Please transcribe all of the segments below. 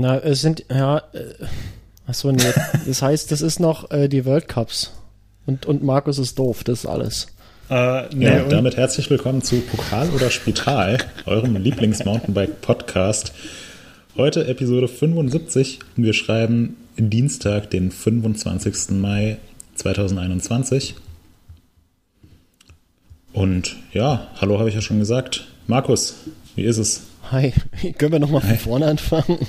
Na, es sind, ja, äh, achso, nee, das heißt, das ist noch äh, die World Cups. Und, und Markus ist doof, das ist alles. Äh, nee, ja, damit herzlich willkommen zu Pokal oder Spital, eurem Lieblings-Mountainbike-Podcast. Heute Episode 75. Wir schreiben Dienstag, den 25. Mai 2021. Und ja, hallo habe ich ja schon gesagt. Markus, wie ist es? Hi, können wir nochmal von vorne anfangen?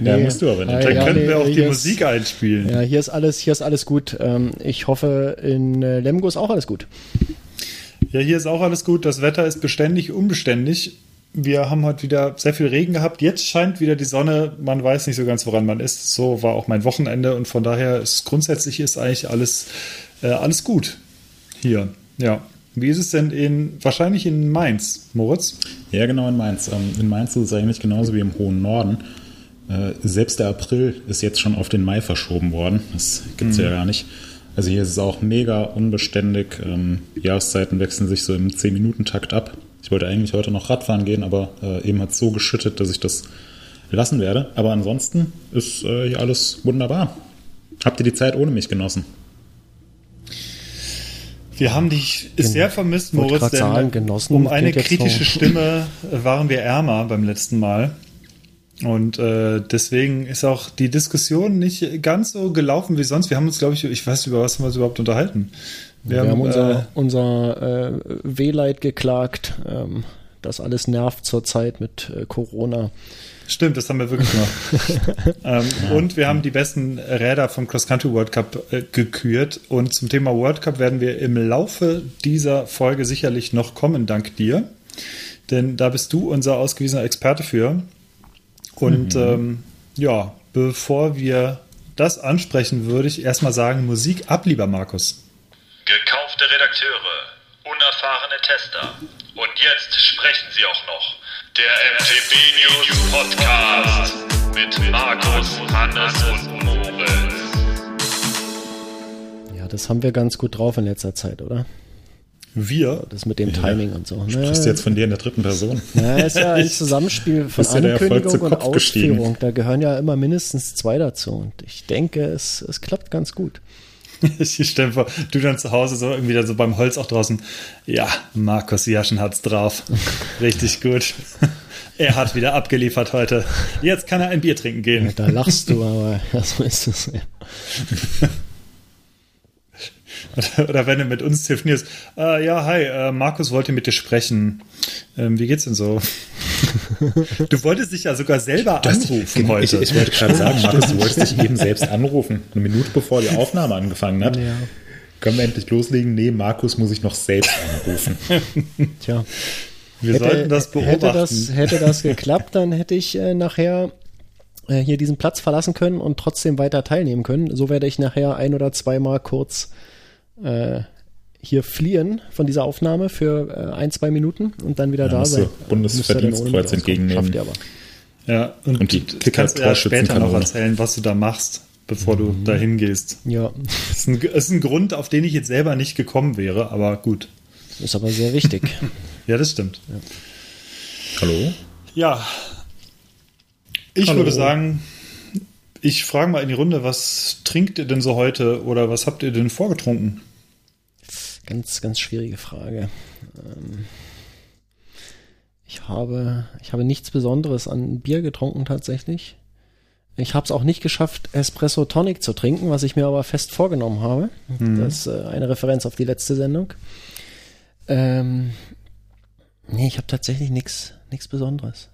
nee, ja, musst du aber nicht. Dann ja, können nee, wir auch die Musik einspielen. Ja, hier ist alles, hier ist alles gut. Ähm, ich hoffe, in äh, Lemgo ist auch alles gut. Ja, hier ist auch alles gut. Das Wetter ist beständig, unbeständig. Wir haben heute wieder sehr viel Regen gehabt. Jetzt scheint wieder die Sonne. Man weiß nicht so ganz, woran man ist. So war auch mein Wochenende und von daher ist grundsätzlich ist eigentlich alles, äh, alles gut hier. Ja. Wie ist es denn in, wahrscheinlich in Mainz, Moritz? Ja, genau in Mainz. Ähm, in Mainz ist es eigentlich genauso wie im hohen Norden. Äh, selbst der April ist jetzt schon auf den Mai verschoben worden. Das gibt es mhm. ja gar nicht. Also hier ist es auch mega unbeständig. Ähm, Jahreszeiten wechseln sich so im 10-Minuten-Takt ab. Ich wollte eigentlich heute noch Radfahren gehen, aber äh, eben hat es so geschüttet, dass ich das lassen werde. Aber ansonsten ist äh, hier alles wunderbar. Habt ihr die Zeit ohne mich genossen? Wir haben dich sehr vermisst, Moritz, denn sagen, genossen um eine kritische. Stimme waren wir ärmer beim letzten Mal. Und äh, deswegen ist auch die Diskussion nicht ganz so gelaufen wie sonst. Wir haben uns, glaube ich, ich weiß über was haben wir uns überhaupt unterhalten. Wir, wir haben, haben, unser, äh, unser äh, Wehleid geklagt. Ähm, das alles nervt zurzeit mit äh, Corona. Stimmt, das haben wir wirklich gemacht. ähm, ja. Und wir haben die besten Räder vom Cross Country World Cup äh, gekürt. Und zum Thema World Cup werden wir im Laufe dieser Folge sicherlich noch kommen, dank dir. Denn da bist du unser ausgewiesener Experte für. Und mhm. ähm, ja, bevor wir das ansprechen, würde ich erstmal sagen, Musik ab, lieber Markus. Gekaufte Redakteure, unerfahrene Tester. Und jetzt sprechen sie auch noch. Der MTB News Podcast mit Markus, Hannes und Moritz. Ja, das haben wir ganz gut drauf in letzter Zeit, oder? Wir? Das mit dem Timing und so. Sprichst du jetzt von dir in der dritten Person? Ja, ist ja ein Zusammenspiel von Ankündigung und Ausführung. Gestiegen. Da gehören ja immer mindestens zwei dazu. Und ich denke, es, es klappt ganz gut. ich stelle vor, du dann zu Hause so irgendwie dann so beim Holz auch draußen. Ja, Markus Jaschen hat's drauf. Richtig gut. Er hat wieder abgeliefert heute. Jetzt kann er ein Bier trinken gehen. Ja, da lachst du, aber ja, so ist es. Ja. Oder, wenn du mit uns telefonierst, äh, ja, hi, äh, Markus wollte mit dir sprechen. Ähm, wie geht's denn so? Du wolltest dich ja sogar selber anrufen genau, heute. Ich, ich wollte gerade sagen, Markus, du wolltest dich eben selbst anrufen, eine Minute bevor die Aufnahme angefangen hat. Ja. Können wir endlich loslegen? Nee, Markus muss ich noch selbst anrufen. Tja. Wir hätte, sollten das beobachten. Hätte das, hätte das geklappt, dann hätte ich äh, nachher äh, hier diesen Platz verlassen können und trotzdem weiter teilnehmen können. So werde ich nachher ein oder zweimal kurz äh, hier fliehen von dieser Aufnahme für äh, ein, zwei Minuten und dann wieder ja, da sein. Bundesverdienstkreuz entgegennehmen. aber. Ja, und, und die du kannst ja später noch erzählen, was du da machst, bevor mhm. du da hingehst. Ja. Das ist, ein, das ist ein Grund, auf den ich jetzt selber nicht gekommen wäre, aber gut. Ist aber sehr wichtig. ja, das stimmt. Ja. Hallo? Ja. Ich Hallo. würde sagen, ich frage mal in die Runde, was trinkt ihr denn so heute oder was habt ihr denn vorgetrunken? Ganz, ganz schwierige Frage. Ähm, ich habe, ich habe nichts Besonderes an Bier getrunken tatsächlich. Ich habe es auch nicht geschafft, Espresso Tonic zu trinken, was ich mir aber fest vorgenommen habe. Mhm. Das ist äh, eine Referenz auf die letzte Sendung. Ähm, nee, ich habe tatsächlich nichts nichts Besonderes.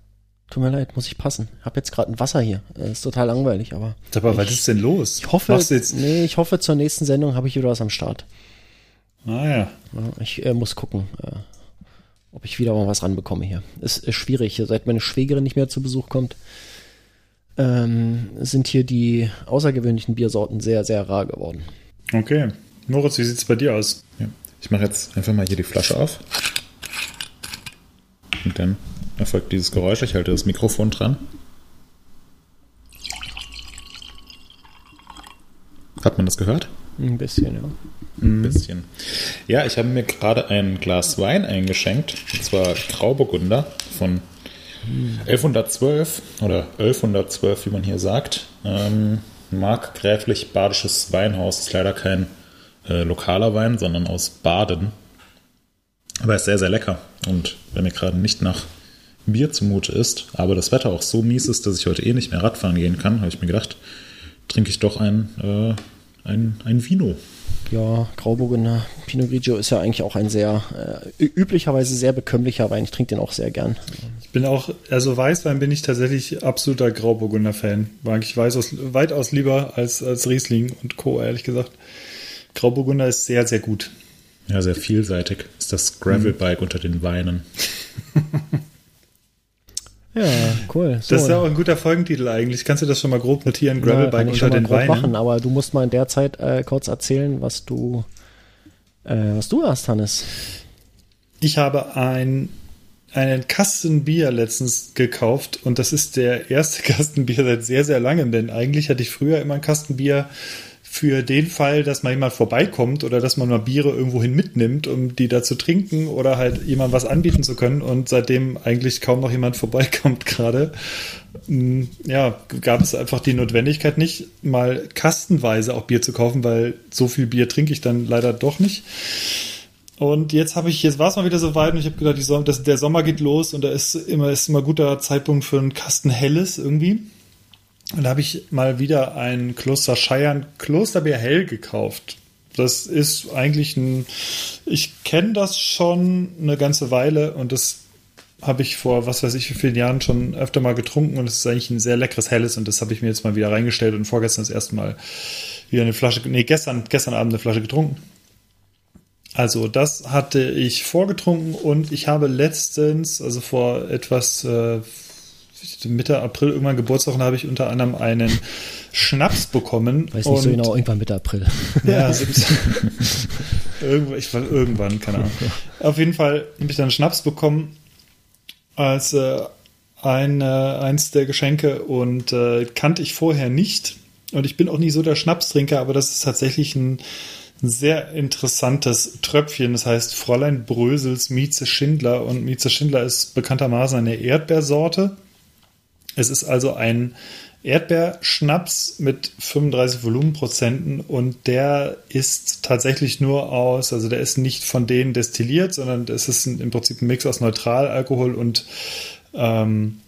Tut mir leid, muss ich passen. Hab jetzt gerade ein Wasser hier. Äh, ist total langweilig, aber. Aber ich, was ist denn los? Ich hoffe, nee, ich hoffe, zur nächsten Sendung habe ich wieder was am Start. Ah ja. ich äh, muss gucken, äh, ob ich wieder mal was ranbekomme hier. Es ist schwierig. Seit meine Schwägerin nicht mehr zu Besuch kommt, ähm, sind hier die außergewöhnlichen Biersorten sehr, sehr rar geworden. Okay. Moritz, wie sieht es bei dir aus? Ja. Ich mache jetzt einfach mal hier die Flasche auf. Und dann erfolgt dieses Geräusch. Ich halte das Mikrofon dran. Hat man das gehört? Ein bisschen, ja. Ein bisschen. Ja, ich habe mir gerade ein Glas Wein eingeschenkt, und zwar Grauburgunder von 1112 oder 1112, wie man hier sagt. Ähm, Markgräflich Badisches Weinhaus ist leider kein äh, lokaler Wein, sondern aus Baden. Aber ist sehr, sehr lecker. Und wenn mir gerade nicht nach Bier zumute ist, aber das Wetter auch so mies ist, dass ich heute eh nicht mehr Radfahren gehen kann, habe ich mir gedacht, trinke ich doch ein, äh, ein, ein Vino. Ja, Grauburgunder Pinot Grigio ist ja eigentlich auch ein sehr, äh, üblicherweise sehr bekömmlicher Wein. Ich trinke den auch sehr gern. Ich bin auch, also Weißwein bin ich tatsächlich absoluter Grauburgunder-Fan. Mag ich weiß aus, weitaus lieber als, als Riesling und Co., ehrlich gesagt. Grauburgunder ist sehr, sehr gut. Ja, sehr vielseitig. Ist das Gravelbike mhm. unter den Weinen. Ja, cool. So, das ist ja auch ein guter Folgentitel eigentlich. Kannst du das schon mal grob notieren? Gravelbike ja, unter den Weinen. machen, aber du musst mal in der Zeit äh, kurz erzählen, was du, äh, was du hast, Hannes. Ich habe ein, einen Kasten Bier letztens gekauft und das ist der erste Kasten Bier seit sehr, sehr langem, denn eigentlich hatte ich früher immer ein Kasten Bier für den Fall, dass mal jemand vorbeikommt oder dass man mal Biere irgendwohin mitnimmt, um die da zu trinken oder halt jemand was anbieten zu können und seitdem eigentlich kaum noch jemand vorbeikommt gerade, mm, ja, gab es einfach die Notwendigkeit nicht, mal kastenweise auch Bier zu kaufen, weil so viel Bier trinke ich dann leider doch nicht. Und jetzt habe ich, jetzt war es mal wieder so weit und ich habe gedacht, Sommer, das, der Sommer geht los und da ist immer, ist immer guter Zeitpunkt für einen Kasten Helles irgendwie. Und da habe ich mal wieder ein Kloster Scheiern Klosterbier Hell gekauft. Das ist eigentlich ein, ich kenne das schon eine ganze Weile und das habe ich vor, was weiß ich, wie vielen Jahren schon öfter mal getrunken und es ist eigentlich ein sehr leckeres Helles und das habe ich mir jetzt mal wieder reingestellt und vorgestern das erste Mal wieder eine Flasche, nee, gestern, gestern Abend eine Flasche getrunken. Also das hatte ich vorgetrunken und ich habe letztens, also vor etwas, äh, Mitte April irgendwann Geburtstag und habe ich unter anderem einen Schnaps bekommen. Weiß nicht so genau, irgendwann Mitte April. Ja, irgendwann, ich war irgendwann, keine Ahnung. Auf jeden Fall habe ich dann Schnaps bekommen als äh, ein, äh, eins der Geschenke und äh, kannte ich vorher nicht. Und ich bin auch nicht so der Schnapstrinker, aber das ist tatsächlich ein sehr interessantes Tröpfchen. Das heißt Fräulein Brösels Mieze Schindler. Und Mieze Schindler ist bekanntermaßen eine Erdbeersorte. Es ist also ein Erdbeerschnaps mit 35 Volumenprozenten und der ist tatsächlich nur aus, also der ist nicht von denen destilliert, sondern es ist ein, im Prinzip ein Mix aus Neutralalkohol und ähm,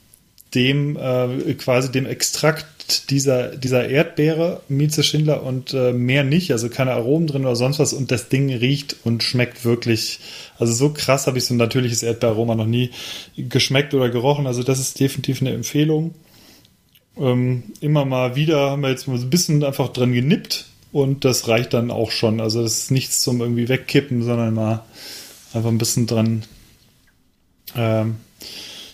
dem äh, quasi dem Extrakt dieser, dieser Erdbeere, Mieze Schindler und äh, mehr nicht, also keine Aromen drin oder sonst was. Und das Ding riecht und schmeckt wirklich, also so krass habe ich so ein natürliches Erdbeeraroma noch nie geschmeckt oder gerochen, also das ist definitiv eine Empfehlung. Ähm, immer mal wieder haben wir jetzt mal so ein bisschen einfach dran genippt und das reicht dann auch schon, also das ist nichts zum irgendwie wegkippen, sondern mal einfach ein bisschen dran ähm,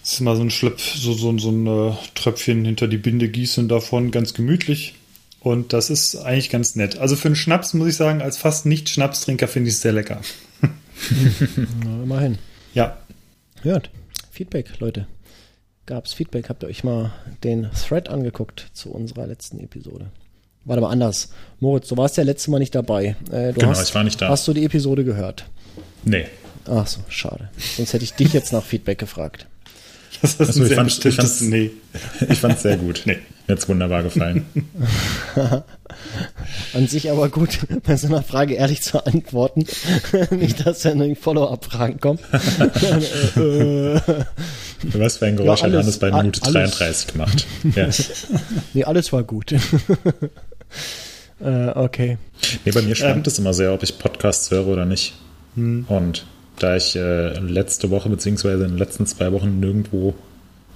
das ist mal so ein Schlepp, so, so, so ein äh, Tröpfchen hinter die Binde gießen davon, ganz gemütlich. Und das ist eigentlich ganz nett. Also für einen Schnaps muss ich sagen, als fast nicht Schnapstrinker finde ich es sehr lecker. Na, immerhin. Ja. Hört. Feedback, Leute. Gab es Feedback? Habt ihr euch mal den Thread angeguckt zu unserer letzten Episode? Warte mal anders. Moritz, du warst ja letztes Mal nicht dabei. Äh, genau, hast, ich war nicht da. Hast du die Episode gehört? Nee. Ach so, schade. Sonst hätte ich dich jetzt nach Feedback gefragt. Das ist also, ein sehr fand, bestimmtes ich Nee. Ich fand es sehr gut. nee. Mir hat wunderbar gefallen. An sich aber gut, bei so einer Frage ehrlich zu antworten. Nicht, dass dann irgendwie Follow-up-Fragen kommen. Was für ein Geräusch ja, alles, hat Hannes bei Minute alles, 33 gemacht? Ja. nee, alles war gut. äh, okay. Nee, bei mir schwankt ähm, es immer sehr, ob ich Podcasts höre oder nicht. Hm. Und da ich äh, letzte Woche beziehungsweise in den letzten zwei Wochen nirgendwo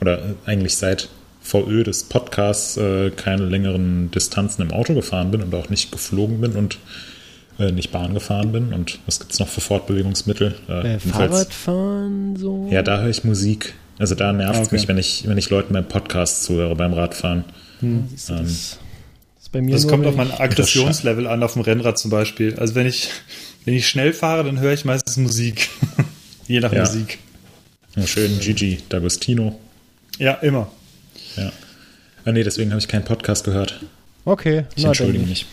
oder äh, eigentlich seit VÖ des Podcasts äh, keine längeren Distanzen im Auto gefahren bin und auch nicht geflogen bin und äh, nicht Bahn gefahren bin. Und was gibt es noch für Fortbewegungsmittel? Äh, Fahrradfahren so? Ja, da höre ich Musik. Also da nervt es okay. mich, wenn ich, wenn ich Leuten beim Podcast zuhöre, beim Radfahren. Hm. Ähm, das, das, das kommt auf mein Aggressionslevel an, auf dem Rennrad zum Beispiel. Also wenn ich wenn ich schnell fahre, dann höre ich meistens Musik. Je nach ja. Musik. Ja, schön Gigi D'Agostino. Ja, immer. Ja. Ah, nee, deswegen habe ich keinen Podcast gehört. Okay, ich entschuldige mich.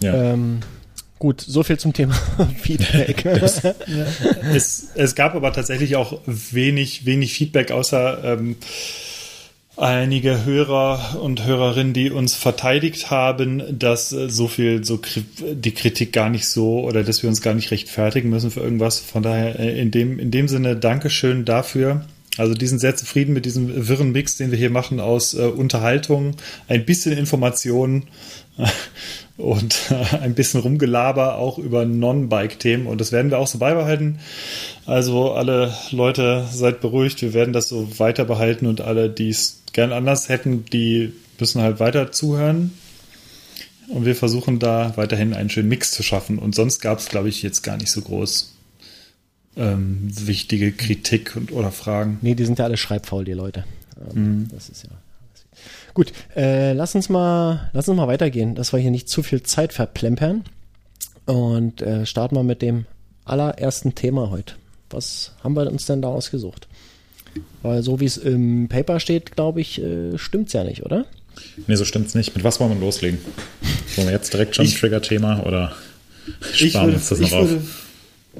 Ja. Ähm, Gut, so viel zum Thema Feedback. es, es gab aber tatsächlich auch wenig, wenig Feedback, außer ähm, einige Hörer und Hörerinnen, die uns verteidigt haben, dass äh, so viel, so die Kritik gar nicht so oder dass wir uns gar nicht rechtfertigen müssen für irgendwas. Von daher äh, in dem, in dem Sinne Dankeschön dafür. Also die sind sehr zufrieden mit diesem wirren Mix, den wir hier machen aus äh, Unterhaltung, ein bisschen Information und äh, ein bisschen Rumgelaber auch über Non-Bike-Themen. Und das werden wir auch so beibehalten. Also alle Leute, seid beruhigt, wir werden das so weiter behalten und alle, die es gern anders hätten, die müssen halt weiter zuhören. Und wir versuchen da weiterhin einen schönen Mix zu schaffen. Und sonst gab es, glaube ich, jetzt gar nicht so groß ähm, wichtige Kritik und, oder Fragen. Nee, die sind ja alle schreibfaul, die Leute. Ähm, mhm. Das ist ja. Gut, äh, lass uns mal, lass uns mal weitergehen, dass wir hier nicht zu viel Zeit verplempern. Und äh, starten wir mit dem allerersten Thema heute. Was haben wir uns denn da ausgesucht? Weil so wie es im Paper steht, glaube ich, äh, es ja nicht, oder? Nee, so stimmt's nicht. Mit was wollen wir loslegen? Wollen wir jetzt direkt schon ein Trigger-Thema oder sparen würde, uns das noch auf?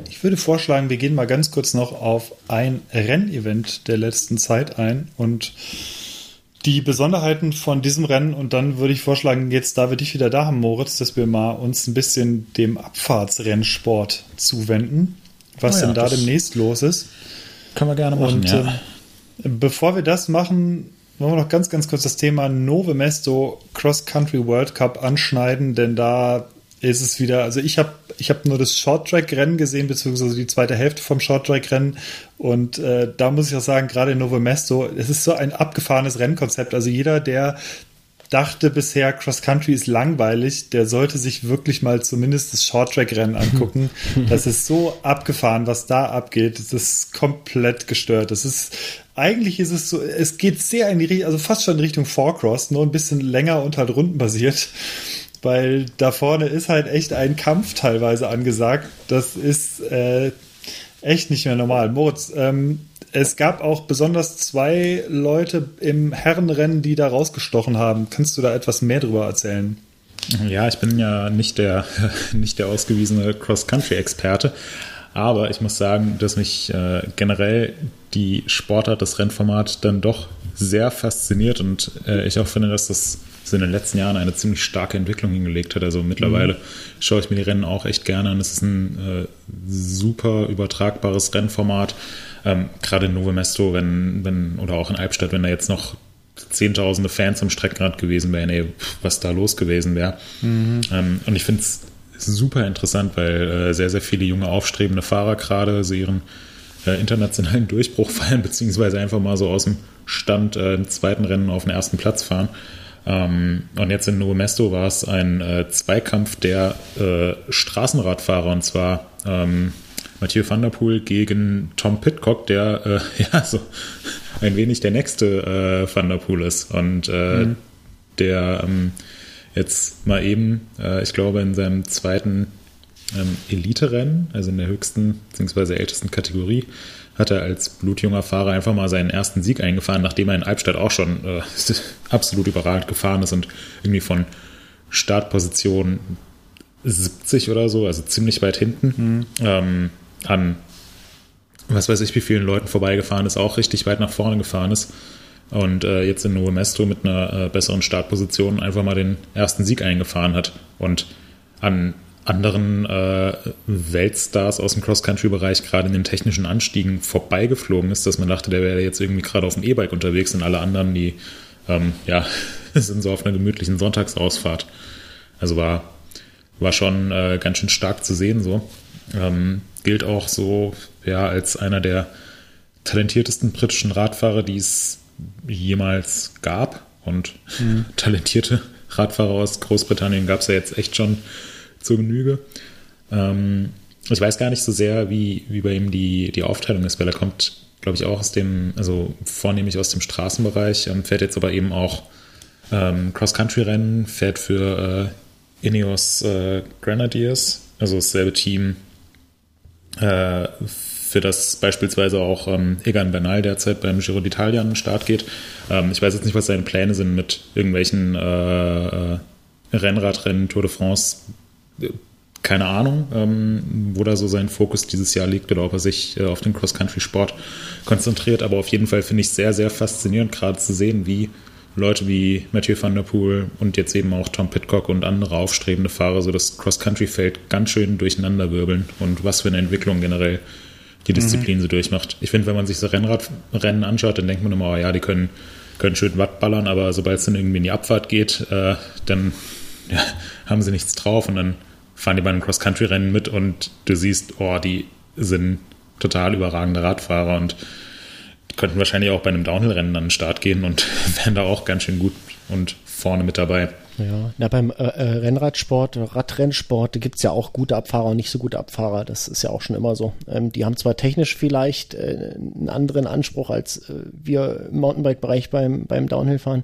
Ich würde vorschlagen, wir gehen mal ganz kurz noch auf ein Rennevent der letzten Zeit ein und die Besonderheiten von diesem Rennen und dann würde ich vorschlagen, jetzt da wir dich wieder da haben, Moritz, dass wir mal uns ein bisschen dem Abfahrtsrennsport zuwenden, was oh ja, denn da demnächst los ist. Können wir gerne machen. Und, ja. äh, bevor wir das machen, wollen wir noch ganz, ganz kurz das Thema Nove Mesto Cross Country World Cup anschneiden, denn da ist es wieder, also ich habe ich hab nur das Short-Track-Rennen gesehen, beziehungsweise die zweite Hälfte vom Short-Track-Rennen. Und äh, da muss ich auch sagen, gerade in Novo Mesto, es ist so ein abgefahrenes Rennkonzept. Also jeder, der dachte bisher, Cross Country ist langweilig, der sollte sich wirklich mal zumindest das Short-Track-Rennen angucken. das ist so abgefahren, was da abgeht. Das ist komplett gestört. Das ist, eigentlich ist es so, es geht sehr in die Richtung, also fast schon in Richtung Four-Cross, nur ein bisschen länger und halt rundenbasiert weil da vorne ist halt echt ein Kampf teilweise angesagt. Das ist äh, echt nicht mehr normal. Moritz, ähm, es gab auch besonders zwei Leute im Herrenrennen, die da rausgestochen haben. Kannst du da etwas mehr drüber erzählen? Ja, ich bin ja nicht der, nicht der ausgewiesene Cross-Country-Experte, aber ich muss sagen, dass mich äh, generell die Sportart, das Rennformat dann doch sehr fasziniert und äh, ich auch finde, dass das in den letzten Jahren eine ziemlich starke Entwicklung hingelegt hat. Also mittlerweile mhm. schaue ich mir die Rennen auch echt gerne an. Es ist ein äh, super übertragbares Rennformat. Ähm, gerade in Novo Mesto, wenn, wenn, oder auch in Albstadt, wenn da jetzt noch zehntausende Fans am Streckenrad gewesen wären, ey, was da los gewesen wäre. Mhm. Ähm, und ich finde es super interessant, weil äh, sehr, sehr viele junge aufstrebende Fahrer gerade so ihren äh, internationalen Durchbruch feiern, beziehungsweise einfach mal so aus dem Stand äh, im zweiten Rennen auf den ersten Platz fahren. Ähm, und jetzt in Nuevo Mesto war es ein äh, Zweikampf der äh, Straßenradfahrer und zwar ähm, Mathieu van der Poel gegen Tom Pitcock, der äh, ja so ein wenig der nächste äh, Van der Poel ist und äh, mhm. der ähm, jetzt mal eben, äh, ich glaube, in seinem zweiten ähm, Elite-Rennen, also in der höchsten bzw. ältesten Kategorie, hat er als blutjunger Fahrer einfach mal seinen ersten Sieg eingefahren, nachdem er in Albstadt auch schon äh, absolut überragend gefahren ist und irgendwie von Startposition 70 oder so, also ziemlich weit hinten, mhm. ähm, an was weiß ich, wie vielen Leuten vorbeigefahren ist, auch richtig weit nach vorne gefahren ist. Und äh, jetzt in Nuevo Mesto mit einer äh, besseren Startposition einfach mal den ersten Sieg eingefahren hat. Und an anderen äh, Weltstars aus dem Cross-Country-Bereich gerade in den technischen Anstiegen vorbeigeflogen ist, dass man dachte, der wäre jetzt irgendwie gerade auf dem E-Bike unterwegs und alle anderen, die ähm, ja, sind so auf einer gemütlichen Sonntagsausfahrt. Also war, war schon äh, ganz schön stark zu sehen so. Ähm, gilt auch so ja als einer der talentiertesten britischen Radfahrer, die es jemals gab. Und mhm. talentierte Radfahrer aus Großbritannien gab es ja jetzt echt schon zur Genüge. Ähm, ich weiß gar nicht so sehr, wie, wie bei ihm die, die Aufteilung ist, weil er kommt, glaube ich, auch aus dem, also vornehmlich aus dem Straßenbereich, ähm, fährt jetzt aber eben auch ähm, Cross-Country-Rennen, fährt für äh, Ineos äh, Grenadiers, also dasselbe Team, äh, für das beispielsweise auch ähm, Egan Bernal derzeit beim Giro d'Italia an den Start geht. Ähm, ich weiß jetzt nicht, was seine Pläne sind mit irgendwelchen äh, äh Rennradrennen, Tour de France keine Ahnung, ähm, wo da so sein Fokus dieses Jahr liegt oder ob er sich äh, auf den Cross-Country-Sport konzentriert. Aber auf jeden Fall finde ich sehr, sehr faszinierend, gerade zu sehen, wie Leute wie Matthew van der Poel und jetzt eben auch Tom Pitcock und andere aufstrebende Fahrer so das Cross-Country-Feld ganz schön durcheinander wirbeln und was für eine Entwicklung generell die Disziplin mhm. so durchmacht. Ich finde, wenn man sich so Rennradrennen anschaut, dann denkt man immer, oh ja, die können, können schön Watt ballern, aber sobald es dann irgendwie in die Abfahrt geht, äh, dann ja, haben sie nichts drauf und dann fahren die bei einem Cross-Country-Rennen mit und du siehst, oh, die sind total überragende Radfahrer und könnten wahrscheinlich auch bei einem Downhill-Rennen an den Start gehen und wären da auch ganz schön gut und vorne mit dabei. Ja, na, beim äh, äh Rennradsport, Radrennsport gibt es ja auch gute Abfahrer und nicht so gute Abfahrer. Das ist ja auch schon immer so. Ähm, die haben zwar technisch vielleicht äh, einen anderen Anspruch als äh, wir im Mountainbike-Bereich beim, beim Downhill-Fahren,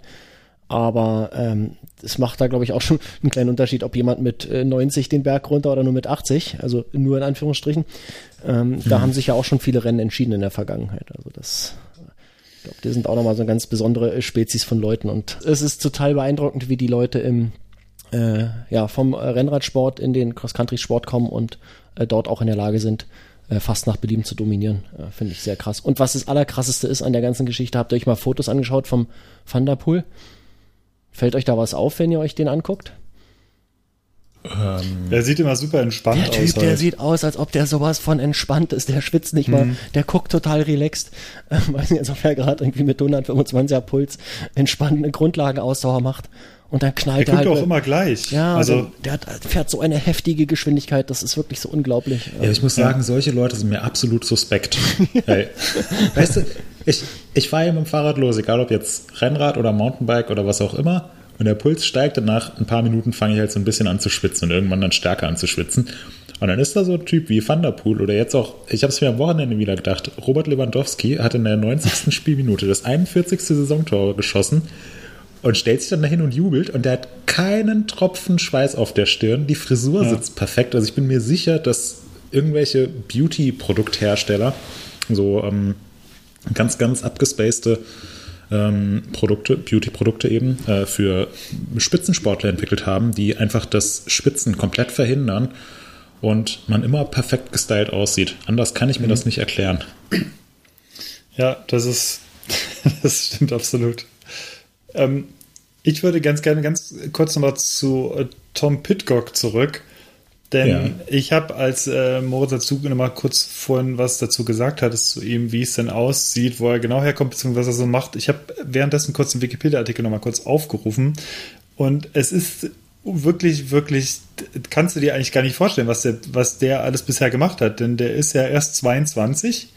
aber ähm, es macht da, glaube ich, auch schon einen kleinen Unterschied, ob jemand mit äh, 90 den Berg runter oder nur mit 80, also nur in Anführungsstrichen. Ähm, mhm. Da haben sich ja auch schon viele Rennen entschieden in der Vergangenheit. Also das, ich glaube, die sind auch nochmal so eine ganz besondere äh, Spezies von Leuten. Und es ist total beeindruckend, wie die Leute im äh, ja, vom Rennradsport in den Cross-Country-Sport kommen und äh, dort auch in der Lage sind, äh, fast nach Belieben zu dominieren. Äh, Finde ich sehr krass. Und was das Allerkrasseste ist an der ganzen Geschichte, habt ihr euch mal Fotos angeschaut vom Thunderpool? Fällt euch da was auf, wenn ihr euch den anguckt? Ähm, der sieht immer super entspannt der typ, aus. Der halt. sieht aus, als ob der sowas von entspannt ist. Der schwitzt nicht mal. Mhm. Der guckt total relaxed. Ähm, weiß nicht, als ob er gerade irgendwie mit 125er Puls entspannt eine Grundlagenausdauer macht. Und dann knallt der er halt. auch immer gleich. Ja, also, also der hat, fährt so eine heftige Geschwindigkeit. Das ist wirklich so unglaublich. Ja, ich muss sagen, solche Leute sind mir absolut suspekt. hey, weißt du, ich, ich fahre hier mit dem Fahrrad los, egal ob jetzt Rennrad oder Mountainbike oder was auch immer. Und der Puls steigt und nach ein paar Minuten fange ich halt so ein bisschen an zu schwitzen und irgendwann dann stärker an zu schwitzen. Und dann ist da so ein Typ wie Van der Poel oder jetzt auch, ich habe es mir am Wochenende wieder gedacht, Robert Lewandowski hat in der 90. Spielminute das 41. Saisontor geschossen und stellt sich dann dahin und jubelt und der hat keinen Tropfen Schweiß auf der Stirn. Die Frisur ja. sitzt perfekt. Also ich bin mir sicher, dass irgendwelche Beauty-Produkthersteller so ähm, ganz, ganz abgespacede ähm, Produkte, Beauty-Produkte eben, äh, für Spitzensportler entwickelt haben, die einfach das Spitzen komplett verhindern und man immer perfekt gestylt aussieht. Anders kann ich mir mhm. das nicht erklären. Ja, das ist, das stimmt absolut. Ähm, ich würde ganz gerne ganz kurz nochmal zu äh, Tom Pitcock zurück. Denn ja. ich habe, als äh, Moritz dazu noch mal kurz vorhin was dazu gesagt hattest zu ihm, wie es denn aussieht, wo er genau herkommt, beziehungsweise was er so macht. Ich habe währenddessen kurz den Wikipedia-Artikel noch mal kurz aufgerufen. Und es ist wirklich, wirklich, kannst du dir eigentlich gar nicht vorstellen, was der, was der alles bisher gemacht hat. Denn der ist ja erst 22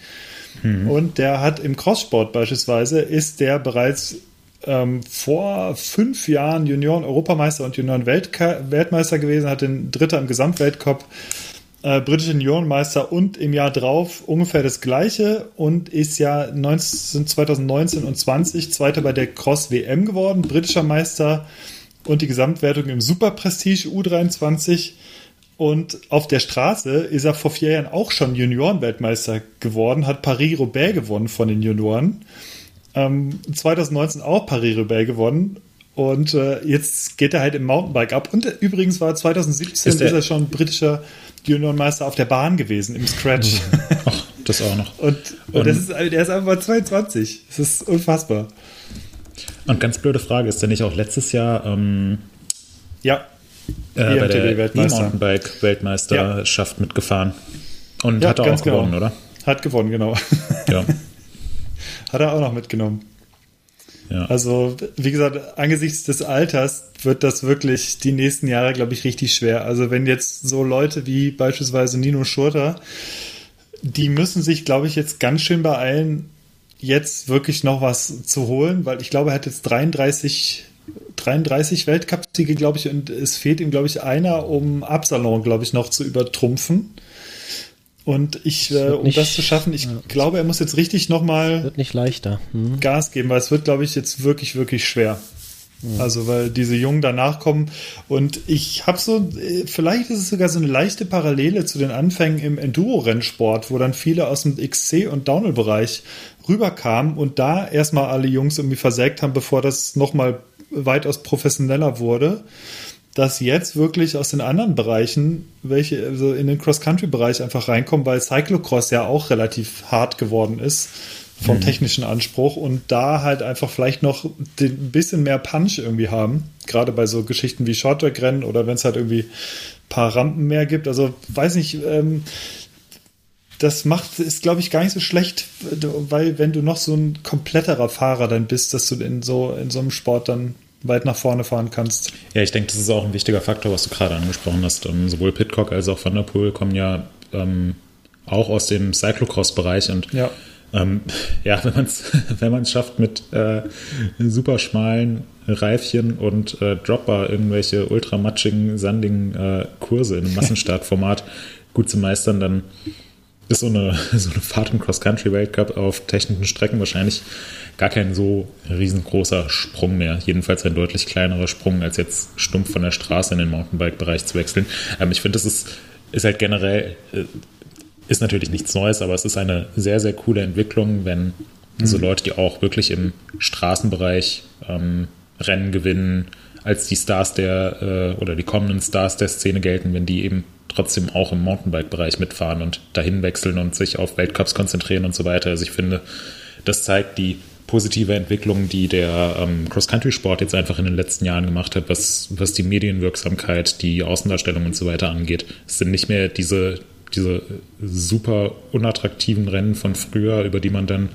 mhm. und der hat im Crosssport beispielsweise, ist der bereits ähm, vor fünf Jahren Junioren-Europameister und Junioren-Weltmeister gewesen, hat den Dritter im Gesamtweltcup, äh, britische Juniorenmeister und im Jahr drauf ungefähr das gleiche und ist ja 19, 2019 und 20 Zweiter bei der Cross WM geworden, britischer Meister und die Gesamtwertung im Super Prestige U23. Und auf der Straße ist er vor vier Jahren auch schon Juniorenweltmeister geworden, hat Paris-Roubaix gewonnen von den Junioren. Ähm, 2019 auch Paris-Roubaix gewonnen. Und äh, jetzt geht er halt im Mountainbike ab. Und übrigens war 2017 ist, ist er schon britischer Juniorenmeister auf der Bahn gewesen, im Scratch. Ach, das auch noch. Und, und, und das ist, der ist einfach 22. Das ist unfassbar. Und ganz blöde Frage, ist der nicht auch letztes Jahr ähm, ja. äh, bei der E-Mountainbike-Weltmeisterschaft ja. mitgefahren? Und ja, hat er auch genau. gewonnen, oder? Hat gewonnen, genau. Ja. Hat er auch noch mitgenommen. Ja. Also, wie gesagt, angesichts des Alters wird das wirklich die nächsten Jahre, glaube ich, richtig schwer. Also, wenn jetzt so Leute wie beispielsweise Nino Schurter, die müssen sich, glaube ich, jetzt ganz schön beeilen, jetzt wirklich noch was zu holen, weil ich glaube, er hat jetzt 33, 33 Weltcupsiege, glaube ich, und es fehlt ihm, glaube ich, einer, um Absalon, glaube ich, noch zu übertrumpfen. Und ich, äh, um nicht, das zu schaffen, ich ja. glaube, er muss jetzt richtig nochmal. Wird nicht leichter. Hm. Gas geben, weil es wird, glaube ich, jetzt wirklich, wirklich schwer. Mhm. Also, weil diese Jungen danach kommen. Und ich habe so, äh, vielleicht ist es sogar so eine leichte Parallele zu den Anfängen im Enduro-Rennsport, wo dann viele aus dem XC- und Downhill-Bereich rüberkamen und da erstmal alle Jungs irgendwie versägt haben, bevor das nochmal weitaus professioneller wurde. Dass jetzt wirklich aus den anderen Bereichen welche also in den Cross-Country-Bereich einfach reinkommen, weil Cyclocross ja auch relativ hart geworden ist vom mhm. technischen Anspruch und da halt einfach vielleicht noch ein bisschen mehr Punch irgendwie haben. Gerade bei so Geschichten wie Shorttrack-Rennen oder wenn es halt irgendwie ein paar Rampen mehr gibt. Also weiß nicht, ähm, das macht, ist glaube ich gar nicht so schlecht, weil wenn du noch so ein kompletterer Fahrer dann bist, dass du in so, in so einem Sport dann weit nach vorne fahren kannst. Ja, ich denke, das ist auch ein wichtiger Faktor, was du gerade angesprochen hast. Ähm, sowohl Pitcock als auch Van der Poel kommen ja ähm, auch aus dem Cyclocross-Bereich und ja. Ähm, ja, wenn man es wenn man's schafft, mit äh, super schmalen Reifchen und äh, Dropper irgendwelche ultramatschigen, sandigen äh, Kurse in einem Massenstartformat gut zu meistern, dann ist so eine, so eine Fahrt im Cross-Country-Weltcup auf technischen Strecken wahrscheinlich gar kein so riesengroßer Sprung mehr. Jedenfalls ein deutlich kleinerer Sprung, als jetzt stumpf von der Straße in den Mountainbike-Bereich zu wechseln. Ähm, ich finde, das ist, ist halt generell, äh, ist natürlich nichts Neues, aber es ist eine sehr, sehr coole Entwicklung, wenn mhm. so Leute, die auch wirklich im Straßenbereich ähm, Rennen gewinnen, als die Stars der äh, oder die kommenden Stars der Szene gelten, wenn die eben trotzdem auch im Mountainbike-Bereich mitfahren und dahin wechseln und sich auf Weltcups konzentrieren und so weiter. Also ich finde, das zeigt die positive Entwicklung, die der ähm, Cross-Country-Sport jetzt einfach in den letzten Jahren gemacht hat, was, was die Medienwirksamkeit, die Außendarstellung und so weiter angeht. Es sind nicht mehr diese, diese super unattraktiven Rennen von früher, über die man dann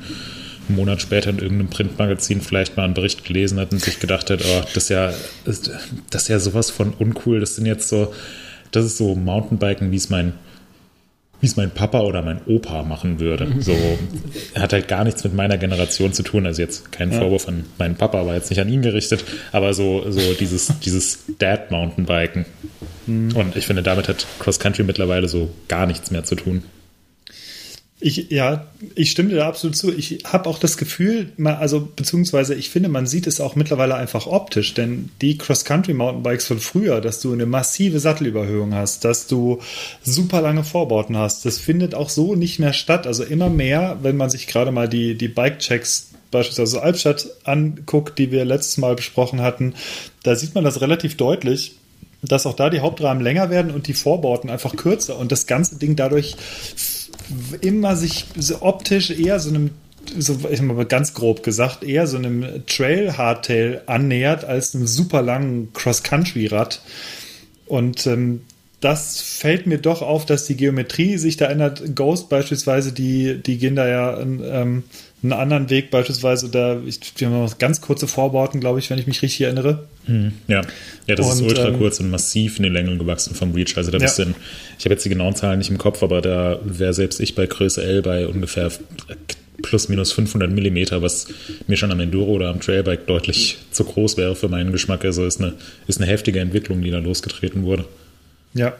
einen Monat später in irgendeinem Printmagazin vielleicht mal einen Bericht gelesen hat und sich gedacht hat, oh, das ist ja, das ist ja sowas von uncool. Das sind jetzt so, das ist so Mountainbiken, wie es mein wie es mein Papa oder mein Opa machen würde. Mhm. So hat halt gar nichts mit meiner Generation zu tun. Also jetzt kein ja. Vorwurf an meinen Papa, war jetzt nicht an ihn gerichtet, aber so, so dieses, dieses Dad-Mountainbiken. Mhm. Und ich finde, damit hat Cross Country mittlerweile so gar nichts mehr zu tun. Ich, ja, ich stimme dir da absolut zu. Ich habe auch das Gefühl, also beziehungsweise ich finde, man sieht es auch mittlerweile einfach optisch, denn die Cross-Country-Mountainbikes von früher, dass du eine massive Sattelüberhöhung hast, dass du super lange Vorbauten hast, das findet auch so nicht mehr statt. Also immer mehr, wenn man sich gerade mal die, die Bike-Checks beispielsweise Albstadt anguckt, die wir letztes Mal besprochen hatten, da sieht man das relativ deutlich dass auch da die Hauptrahmen länger werden und die Vorbauten einfach kürzer und das ganze Ding dadurch immer sich so optisch eher so einem so ich mal ganz grob gesagt, eher so einem Trail Hardtail annähert als einem super langen Cross-Country-Rad. Und ähm, das fällt mir doch auf, dass die Geometrie sich da ändert. Ghost beispielsweise, die, die gehen da ja ähm, einen anderen Weg, beispielsweise da, ich, wir haben noch ganz kurze Vorbauten, glaube ich, wenn ich mich richtig erinnere. Mhm, ja. ja, das und, ist ultra ähm, kurz und massiv in den Längen gewachsen vom Reach. Also da ja. bist du in, ich habe jetzt die genauen Zahlen nicht im Kopf, aber da wäre selbst ich bei Größe L bei ungefähr plus minus 500 Millimeter, was mir schon am Enduro oder am Trailbike deutlich zu groß wäre für meinen Geschmack. Also ist eine, ist eine heftige Entwicklung, die da losgetreten wurde. Ja,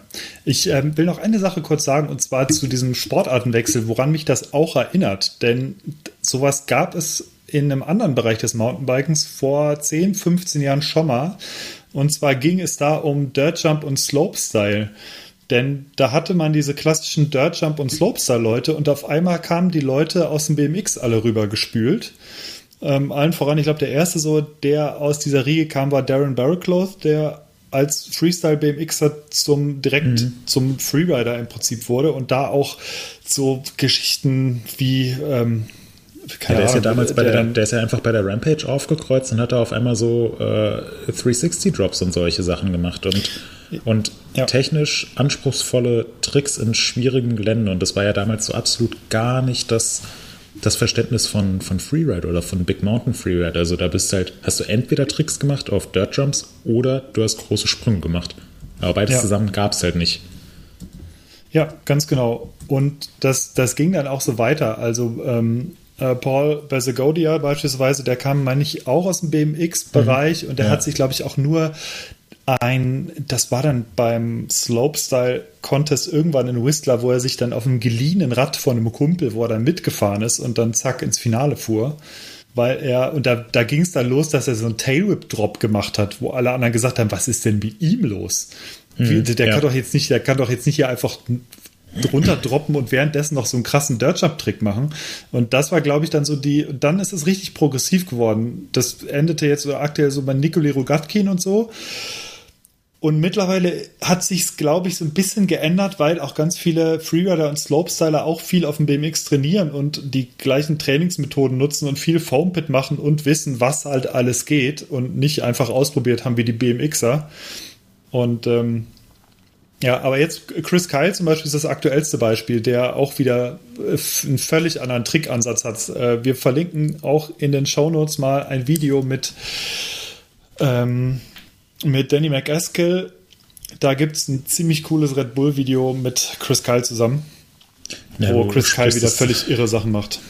ich ähm, will noch eine Sache kurz sagen, und zwar zu diesem Sportartenwechsel, woran mich das auch erinnert. Denn sowas gab es in einem anderen Bereich des Mountainbikens vor 10, 15 Jahren schon mal. Und zwar ging es da um Dirt Jump und Slopestyle. Denn da hatte man diese klassischen Dirt Jump und Slopestyle-Leute und auf einmal kamen die Leute aus dem BMX alle rüber gespült. Ähm, allen voran, ich glaube, der erste so, der aus dieser Riege kam, war Darren Barraclough, der als Freestyle BMXer zum direkt mhm. zum Freerider im Prinzip wurde und da auch so Geschichten wie ähm, ja, der ist ja damals bei der, der, der ist ja einfach bei der Rampage aufgekreuzt und hat da auf einmal so äh, 360 Drops und solche Sachen gemacht und und ja. technisch anspruchsvolle Tricks in schwierigen Geländen und das war ja damals so absolut gar nicht das das Verständnis von, von Freeride oder von Big Mountain Freeride. Also da bist halt, hast du entweder Tricks gemacht auf Dirt Jumps oder du hast große Sprünge gemacht. Aber beides ja. zusammen gab es halt nicht. Ja, ganz genau. Und das, das ging dann auch so weiter. Also ähm, äh, Paul Bezegodia beispielsweise, der kam, meine ich, auch aus dem BMX-Bereich mhm. und der ja. hat sich, glaube ich, auch nur ein, das war dann beim Slopestyle-Contest irgendwann in Whistler, wo er sich dann auf einem geliehenen Rad von einem Kumpel, wo er dann mitgefahren ist und dann zack ins Finale fuhr. Weil er, und da, da ging es dann los, dass er so einen Tailwhip-Drop gemacht hat, wo alle anderen gesagt haben, was ist denn mit ihm los? Mhm, der ja. kann doch jetzt nicht, der kann doch jetzt nicht hier einfach drunter droppen und währenddessen noch so einen krassen Dirtjump-Trick machen. Und das war, glaube ich, dann so die, und dann ist es richtig progressiv geworden. Das endete jetzt so aktuell so bei Nikoli Rogatkin und so. Und mittlerweile hat sich's, glaube ich, so ein bisschen geändert, weil auch ganz viele Freerider und Slopestyler auch viel auf dem BMX trainieren und die gleichen Trainingsmethoden nutzen und viel Foampit machen und wissen, was halt alles geht und nicht einfach ausprobiert haben wie die BMXer. Und ähm, ja, aber jetzt Chris Kyle zum Beispiel ist das aktuellste Beispiel, der auch wieder äh, einen völlig anderen Trickansatz hat. Äh, wir verlinken auch in den Show Notes mal ein Video mit ähm, mit Danny McAskill. Da gibt es ein ziemlich cooles Red Bull-Video mit Chris Kyle zusammen, ja, wo Chris Kyle wieder völlig irre Sachen macht.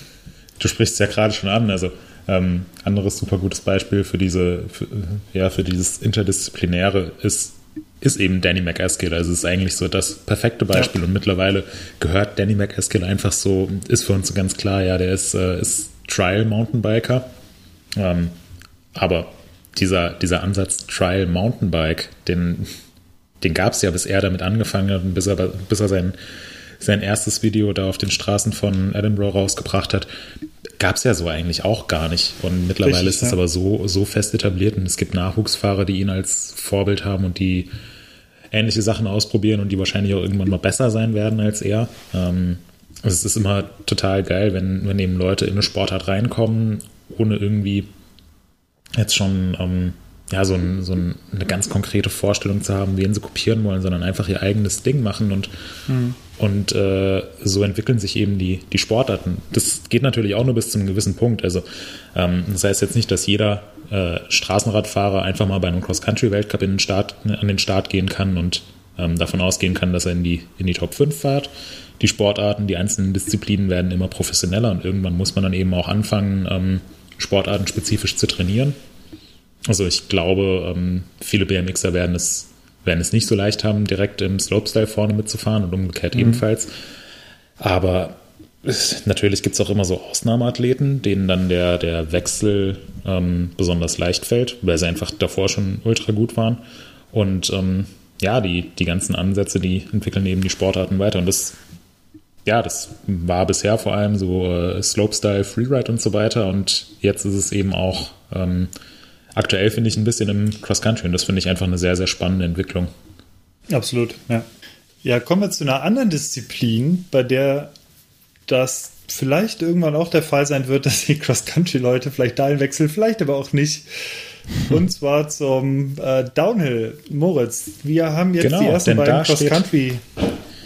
Du sprichst es ja gerade schon an, also ähm, anderes super gutes Beispiel für diese, für, ja, für dieses Interdisziplinäre ist, ist eben Danny McAskill. Also es ist eigentlich so das perfekte Beispiel ja. und mittlerweile gehört Danny McAskill einfach so, ist für uns so ganz klar, ja, der ist, äh, ist Trial Mountainbiker. Ähm, aber dieser, dieser Ansatz Trial Mountainbike, den, den gab es ja, bis er damit angefangen hat und bis er, bis er sein, sein erstes Video da auf den Straßen von Edinburgh rausgebracht hat, gab es ja so eigentlich auch gar nicht. Und mittlerweile Richtig, ist es ja. aber so, so fest etabliert und es gibt Nachwuchsfahrer, die ihn als Vorbild haben und die ähnliche Sachen ausprobieren und die wahrscheinlich auch irgendwann mal besser sein werden als er. Ähm, es ist immer total geil, wenn, wenn eben Leute in eine Sportart reinkommen, ohne irgendwie jetzt schon ähm, ja, so, ein, so ein, eine ganz konkrete Vorstellung zu haben, wen sie kopieren wollen, sondern einfach ihr eigenes Ding machen und, mhm. und äh, so entwickeln sich eben die, die Sportarten. Das geht natürlich auch nur bis zu einem gewissen Punkt. Also ähm, das heißt jetzt nicht, dass jeder äh, Straßenradfahrer einfach mal bei einem Cross-Country-Weltcup in den Start, an den Start gehen kann und ähm, davon ausgehen kann, dass er in die, in die Top 5 fährt. Die Sportarten, die einzelnen Disziplinen werden immer professioneller und irgendwann muss man dann eben auch anfangen, ähm, Sportarten spezifisch zu trainieren. Also ich glaube, ähm, viele BMXer werden es, werden es nicht so leicht haben, direkt im Slopestyle vorne mitzufahren und umgekehrt mhm. ebenfalls. Aber natürlich gibt es auch immer so Ausnahmeathleten, denen dann der, der Wechsel ähm, besonders leicht fällt, weil sie einfach davor schon ultra gut waren. Und ähm, ja, die, die ganzen Ansätze, die entwickeln eben die Sportarten weiter. Und das ja, das war bisher vor allem so äh, Slopestyle, Freeride und so weiter. Und jetzt ist es eben auch ähm, aktuell, finde ich, ein bisschen im Cross-Country. Und das finde ich einfach eine sehr, sehr spannende Entwicklung. Absolut, ja. Ja, kommen wir zu einer anderen Disziplin, bei der das vielleicht irgendwann auch der Fall sein wird, dass die Cross-Country-Leute vielleicht dahin wechseln, vielleicht aber auch nicht. Und zwar zum äh, Downhill. Moritz, wir haben jetzt genau, die ersten beiden Cross-Country.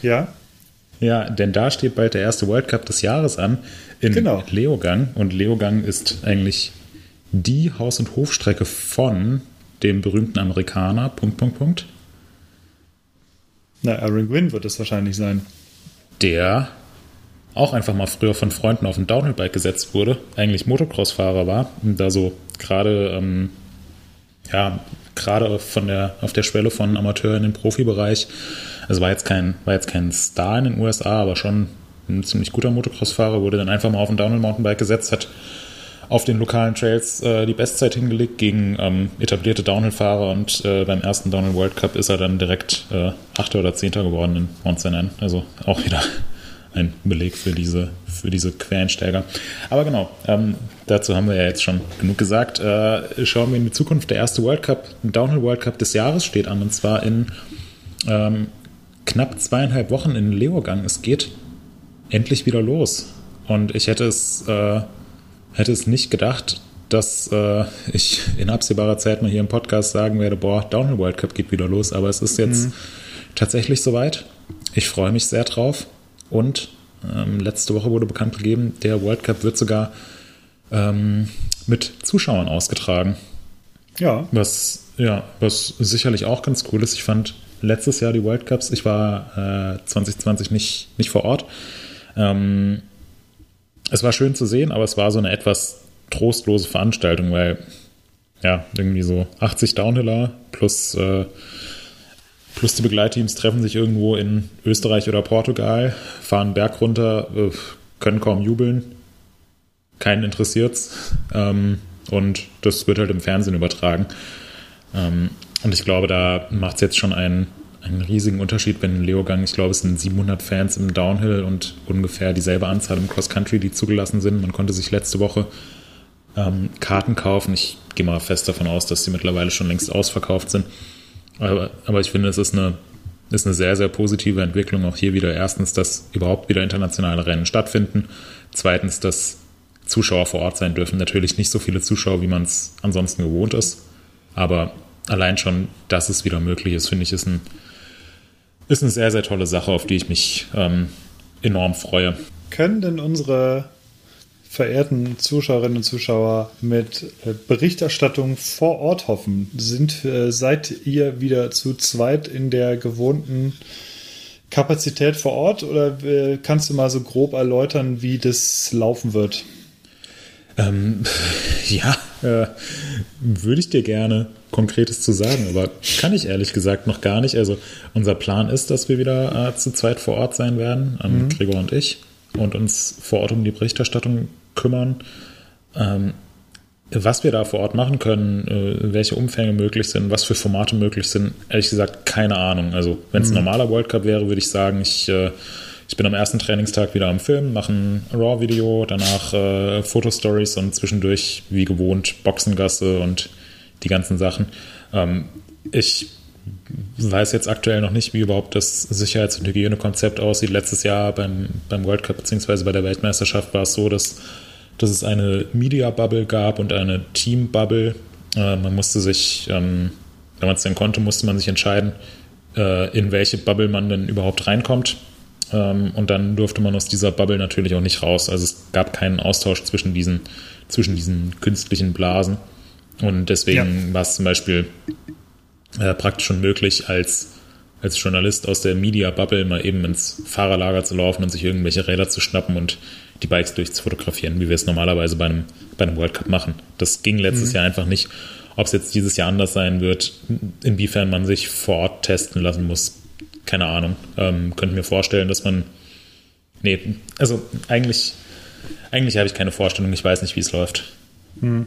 Ja. Ja, denn da steht bald der erste World Cup des Jahres an in genau. Leogang. Und Leogang ist eigentlich die Haus- und Hofstrecke von dem berühmten Amerikaner. Punkt, Punkt, Punkt. Na, Aaron Gwynn wird es wahrscheinlich sein. Der auch einfach mal früher von Freunden auf ein Downhill-Bike gesetzt wurde, eigentlich Motocross-Fahrer war und da so gerade ähm, ja, gerade von der, auf der Schwelle von Amateur in den Profibereich also war jetzt kein, war jetzt kein Star in den USA, aber schon ein ziemlich guter Motocross-Fahrer, wurde dann einfach mal auf ein Downhill-Mountainbike gesetzt, hat auf den lokalen Trails äh, die Bestzeit hingelegt gegen ähm, etablierte Downhill-Fahrer und äh, beim ersten Downhill World Cup ist er dann direkt äh, Achter oder Zehnter geworden in Mount St. Also auch wieder ein Beleg für diese, für diese Quereinsteiger. Aber genau, ähm, dazu haben wir ja jetzt schon genug gesagt. Äh, schauen wir in die Zukunft. Der erste World Cup, Downhill World Cup des Jahres steht an und zwar in ähm, knapp zweieinhalb Wochen in Leogang. Es geht endlich wieder los. Und ich hätte es, äh, hätte es nicht gedacht, dass äh, ich in absehbarer Zeit mal hier im Podcast sagen werde, boah, Downhill World Cup geht wieder los. Aber es ist jetzt mhm. tatsächlich soweit. Ich freue mich sehr drauf. Und ähm, letzte Woche wurde bekannt gegeben, der World Cup wird sogar ähm, mit Zuschauern ausgetragen. Ja. Was, ja, was sicherlich auch ganz cool ist. Ich fand letztes Jahr die World Cups. Ich war äh, 2020 nicht, nicht vor Ort. Ähm, es war schön zu sehen, aber es war so eine etwas trostlose Veranstaltung, weil ja, irgendwie so 80 Downhiller plus, äh, plus die Begleitteams treffen sich irgendwo in Österreich oder Portugal, fahren Berg runter, äh, können kaum jubeln, keinen interessiert's. Ähm, und das wird halt im Fernsehen übertragen. Ähm, und ich glaube, da macht es jetzt schon einen, einen riesigen Unterschied, wenn Leogang, ich glaube, es sind 700 Fans im Downhill und ungefähr dieselbe Anzahl im Cross Country, die zugelassen sind. Man konnte sich letzte Woche ähm, Karten kaufen. Ich gehe mal fest davon aus, dass sie mittlerweile schon längst ausverkauft sind. Aber, aber ich finde, es ist eine, ist eine sehr, sehr positive Entwicklung. Auch hier wieder erstens, dass überhaupt wieder internationale Rennen stattfinden. Zweitens, dass Zuschauer vor Ort sein dürfen. Natürlich nicht so viele Zuschauer, wie man es ansonsten gewohnt ist. Aber allein schon, dass es wieder möglich ist, finde ich, ist, ein, ist eine sehr, sehr tolle Sache, auf die ich mich ähm, enorm freue. Können denn unsere verehrten Zuschauerinnen und Zuschauer mit äh, Berichterstattung vor Ort hoffen? Sind, äh, seid ihr wieder zu zweit in der gewohnten Kapazität vor Ort oder äh, kannst du mal so grob erläutern, wie das laufen wird? Ähm, ja, äh, würde ich dir gerne Konkretes zu sagen, aber kann ich ehrlich gesagt noch gar nicht. Also unser Plan ist, dass wir wieder zu zweit vor Ort sein werden, ähm, mhm. Gregor und ich, und uns vor Ort um die Berichterstattung kümmern. Ähm, was wir da vor Ort machen können, äh, welche Umfänge möglich sind, was für Formate möglich sind, ehrlich gesagt keine Ahnung. Also wenn es ein mhm. normaler World Cup wäre, würde ich sagen, ich äh, ich bin am ersten Trainingstag wieder am Film, mache ein Raw-Video, danach äh, Fotostories und zwischendurch, wie gewohnt, Boxengasse und die ganzen Sachen. Ähm, ich weiß jetzt aktuell noch nicht, wie überhaupt das Sicherheits- und Hygienekonzept aussieht. Letztes Jahr beim, beim World Cup bzw. bei der Weltmeisterschaft war es so, dass, dass es eine Media-Bubble gab und eine Team-Bubble. Äh, man musste sich, ähm, wenn man es denn konnte, musste man sich entscheiden, äh, in welche Bubble man denn überhaupt reinkommt. Ähm, und dann durfte man aus dieser Bubble natürlich auch nicht raus. Also es gab keinen Austausch zwischen diesen, zwischen diesen künstlichen Blasen. Und deswegen ja. war es zum Beispiel äh, praktisch schon möglich, als, als Journalist aus der Media-Bubble mal eben ins Fahrerlager zu laufen und sich irgendwelche Räder zu schnappen und die Bikes durchzufotografieren, wie wir es normalerweise bei einem, bei einem World Cup machen. Das ging letztes mhm. Jahr einfach nicht. Ob es jetzt dieses Jahr anders sein wird, inwiefern man sich vor Ort testen lassen muss, keine Ahnung. Ähm, könnte mir vorstellen, dass man. Nee, also eigentlich, eigentlich habe ich keine Vorstellung, ich weiß nicht, wie es läuft. Hm.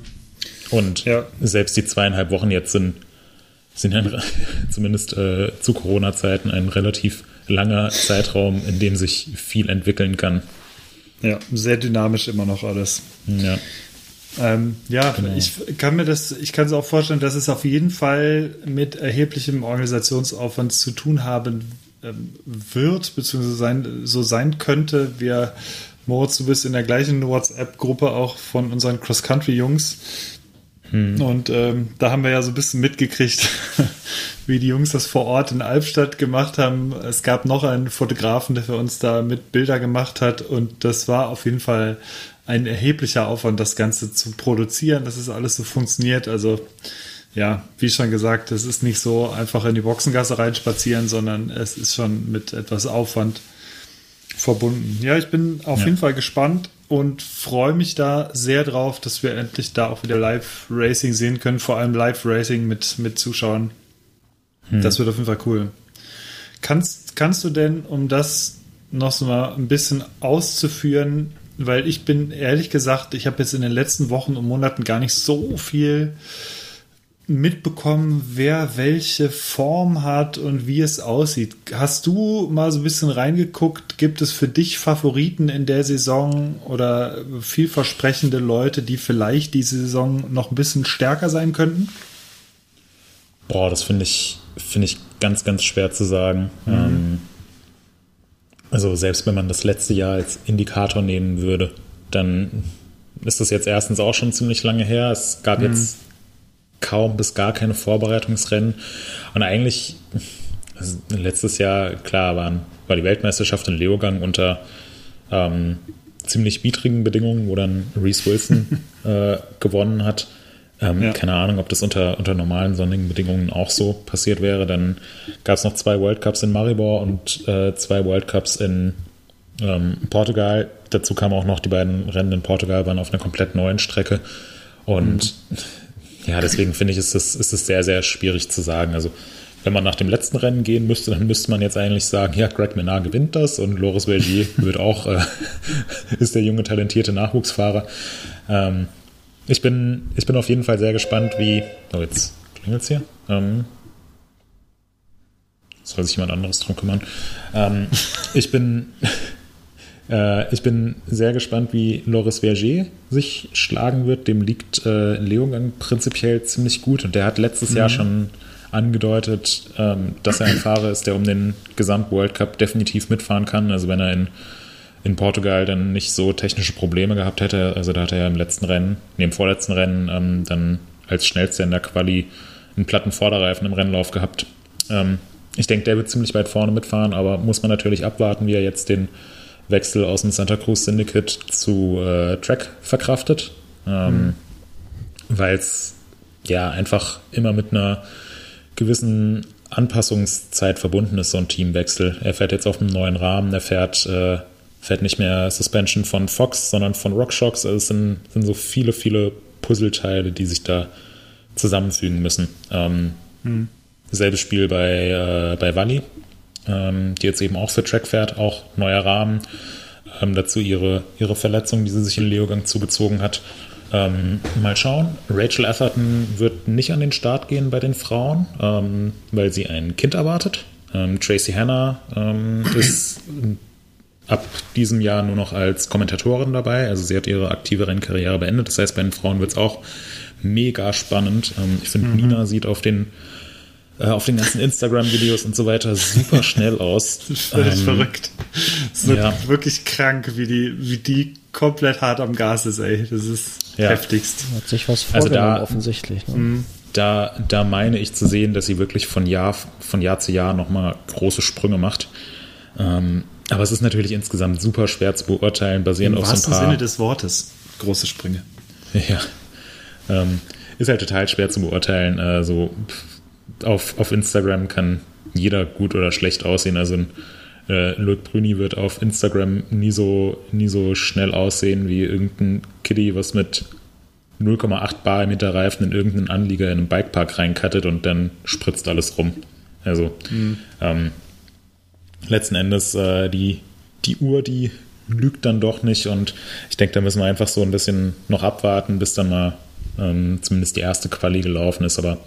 Und ja. selbst die zweieinhalb Wochen jetzt sind, sind ja zumindest äh, zu Corona-Zeiten ein relativ langer Zeitraum, in dem sich viel entwickeln kann. Ja, sehr dynamisch immer noch alles. Ja. Ähm, ja, genau. ich kann mir das, ich kann es auch vorstellen, dass es auf jeden Fall mit erheblichem Organisationsaufwand zu tun haben ähm, wird, beziehungsweise sein, so sein könnte. Wir, Moritz, du bist in der gleichen WhatsApp-Gruppe auch von unseren Cross-Country-Jungs. Hm. Und ähm, da haben wir ja so ein bisschen mitgekriegt, wie die Jungs das vor Ort in Albstadt gemacht haben. Es gab noch einen Fotografen, der für uns da mit Bilder gemacht hat. Und das war auf jeden Fall ein erheblicher Aufwand, das Ganze zu produzieren, dass es alles so funktioniert. Also ja, wie schon gesagt, es ist nicht so einfach in die Boxengasse reinspazieren, sondern es ist schon mit etwas Aufwand verbunden. Ja, ich bin auf ja. jeden Fall gespannt und freue mich da sehr drauf, dass wir endlich da auch wieder Live-Racing sehen können, vor allem Live-Racing mit, mit Zuschauern. Hm. Das wird auf jeden Fall cool. Kannst, kannst du denn, um das noch so mal ein bisschen auszuführen, weil ich bin ehrlich gesagt, ich habe jetzt in den letzten Wochen und Monaten gar nicht so viel mitbekommen, wer welche Form hat und wie es aussieht. Hast du mal so ein bisschen reingeguckt? Gibt es für dich Favoriten in der Saison oder vielversprechende Leute, die vielleicht diese Saison noch ein bisschen stärker sein könnten? Boah, das finde ich, finde ich ganz, ganz schwer zu sagen. Mhm. Ähm, also selbst wenn man das letzte Jahr als Indikator nehmen würde, dann ist das jetzt erstens auch schon ziemlich lange her. Es gab mhm. jetzt kaum bis gar keine Vorbereitungsrennen. Und eigentlich, also letztes Jahr, klar, waren, war die Weltmeisterschaft in Leogang unter ähm, ziemlich widrigen Bedingungen, wo dann Reese Wilson äh, gewonnen hat. Ähm, ja. Keine Ahnung, ob das unter, unter normalen sonnigen Bedingungen auch so passiert wäre. Dann gab es noch zwei World Cups in Maribor und äh, zwei World Cups in ähm, Portugal. Dazu kamen auch noch die beiden Rennen in Portugal, waren auf einer komplett neuen Strecke. Und mhm. Ja, deswegen finde ich, ist es, ist es sehr, sehr schwierig zu sagen. Also, wenn man nach dem letzten Rennen gehen müsste, dann müsste man jetzt eigentlich sagen, ja, Greg Menard gewinnt das und Loris Belgier wird auch, äh, ist der junge, talentierte Nachwuchsfahrer. Ähm, ich bin, ich bin auf jeden Fall sehr gespannt, wie. Oh, jetzt klingelt es hier. Ähm, soll sich jemand anderes drum kümmern. Ähm, ich bin. Äh, ich bin sehr gespannt, wie Loris Verger sich schlagen wird. Dem liegt äh, Leogang prinzipiell ziemlich gut und der hat letztes mhm. Jahr schon angedeutet, ähm, dass er ein Fahrer ist, der um den Gesamt-World Cup definitiv mitfahren kann. Also wenn er in, in Portugal dann nicht so technische Probleme gehabt hätte, also da hat er ja im letzten Rennen, nee, im vorletzten Rennen ähm, dann als schnellster in der Quali einen platten Vorderreifen im Rennlauf gehabt. Ähm, ich denke, der wird ziemlich weit vorne mitfahren, aber muss man natürlich abwarten, wie er jetzt den Wechsel aus dem Santa Cruz Syndicate zu äh, Track verkraftet. Ähm, mhm. Weil es ja einfach immer mit einer gewissen Anpassungszeit verbunden ist, so ein Teamwechsel. Er fährt jetzt auf einem neuen Rahmen, er fährt, äh, fährt nicht mehr Suspension von Fox, sondern von RockShox. Also es sind, sind so viele, viele Puzzleteile, die sich da zusammenfügen müssen. Ähm, hm. Selbes Spiel bei, äh, bei Wally, ähm, die jetzt eben auch für Track fährt, auch neuer Rahmen. Ähm, dazu ihre, ihre Verletzung, die sie sich in Leogang zugezogen hat. Ähm, mal schauen. Rachel Atherton wird nicht an den Start gehen bei den Frauen, ähm, weil sie ein Kind erwartet. Ähm, Tracy Hanna ähm, ist ab diesem Jahr nur noch als Kommentatorin dabei. Also sie hat ihre aktive Rennkarriere beendet. Das heißt, bei den Frauen wird es auch mega spannend. Ähm, ich finde, mhm. Nina sieht auf den auf den ganzen Instagram-Videos und so weiter super schnell aus. Das ist völlig ähm, verrückt. Das ist ja. wirklich krank, wie die, wie die komplett hart am Gas ist, ey. Das ist ja. heftigst. Hat sich was vorgenommen, also da, offensichtlich. Ne? Mhm. Da, da meine ich zu sehen, dass sie wirklich von Jahr, von Jahr zu Jahr nochmal große Sprünge macht. Ähm, aber es ist natürlich insgesamt super schwer zu beurteilen, basierend Im auf so ein paar... Im Sinne des Wortes, große Sprünge. Ja. Ähm, ist halt total schwer zu beurteilen. Äh, so auf, auf Instagram kann jeder gut oder schlecht aussehen. Also ein äh, Luke Brüni wird auf Instagram nie so, nie so schnell aussehen wie irgendein Kitty, was mit 0,8 Bar mit der Reifen in irgendeinen Anlieger in einen Bikepark reinkattet und dann spritzt alles rum. Also mhm. ähm, letzten Endes äh, die, die Uhr, die lügt dann doch nicht und ich denke, da müssen wir einfach so ein bisschen noch abwarten, bis dann mal ähm, zumindest die erste Quali gelaufen ist, aber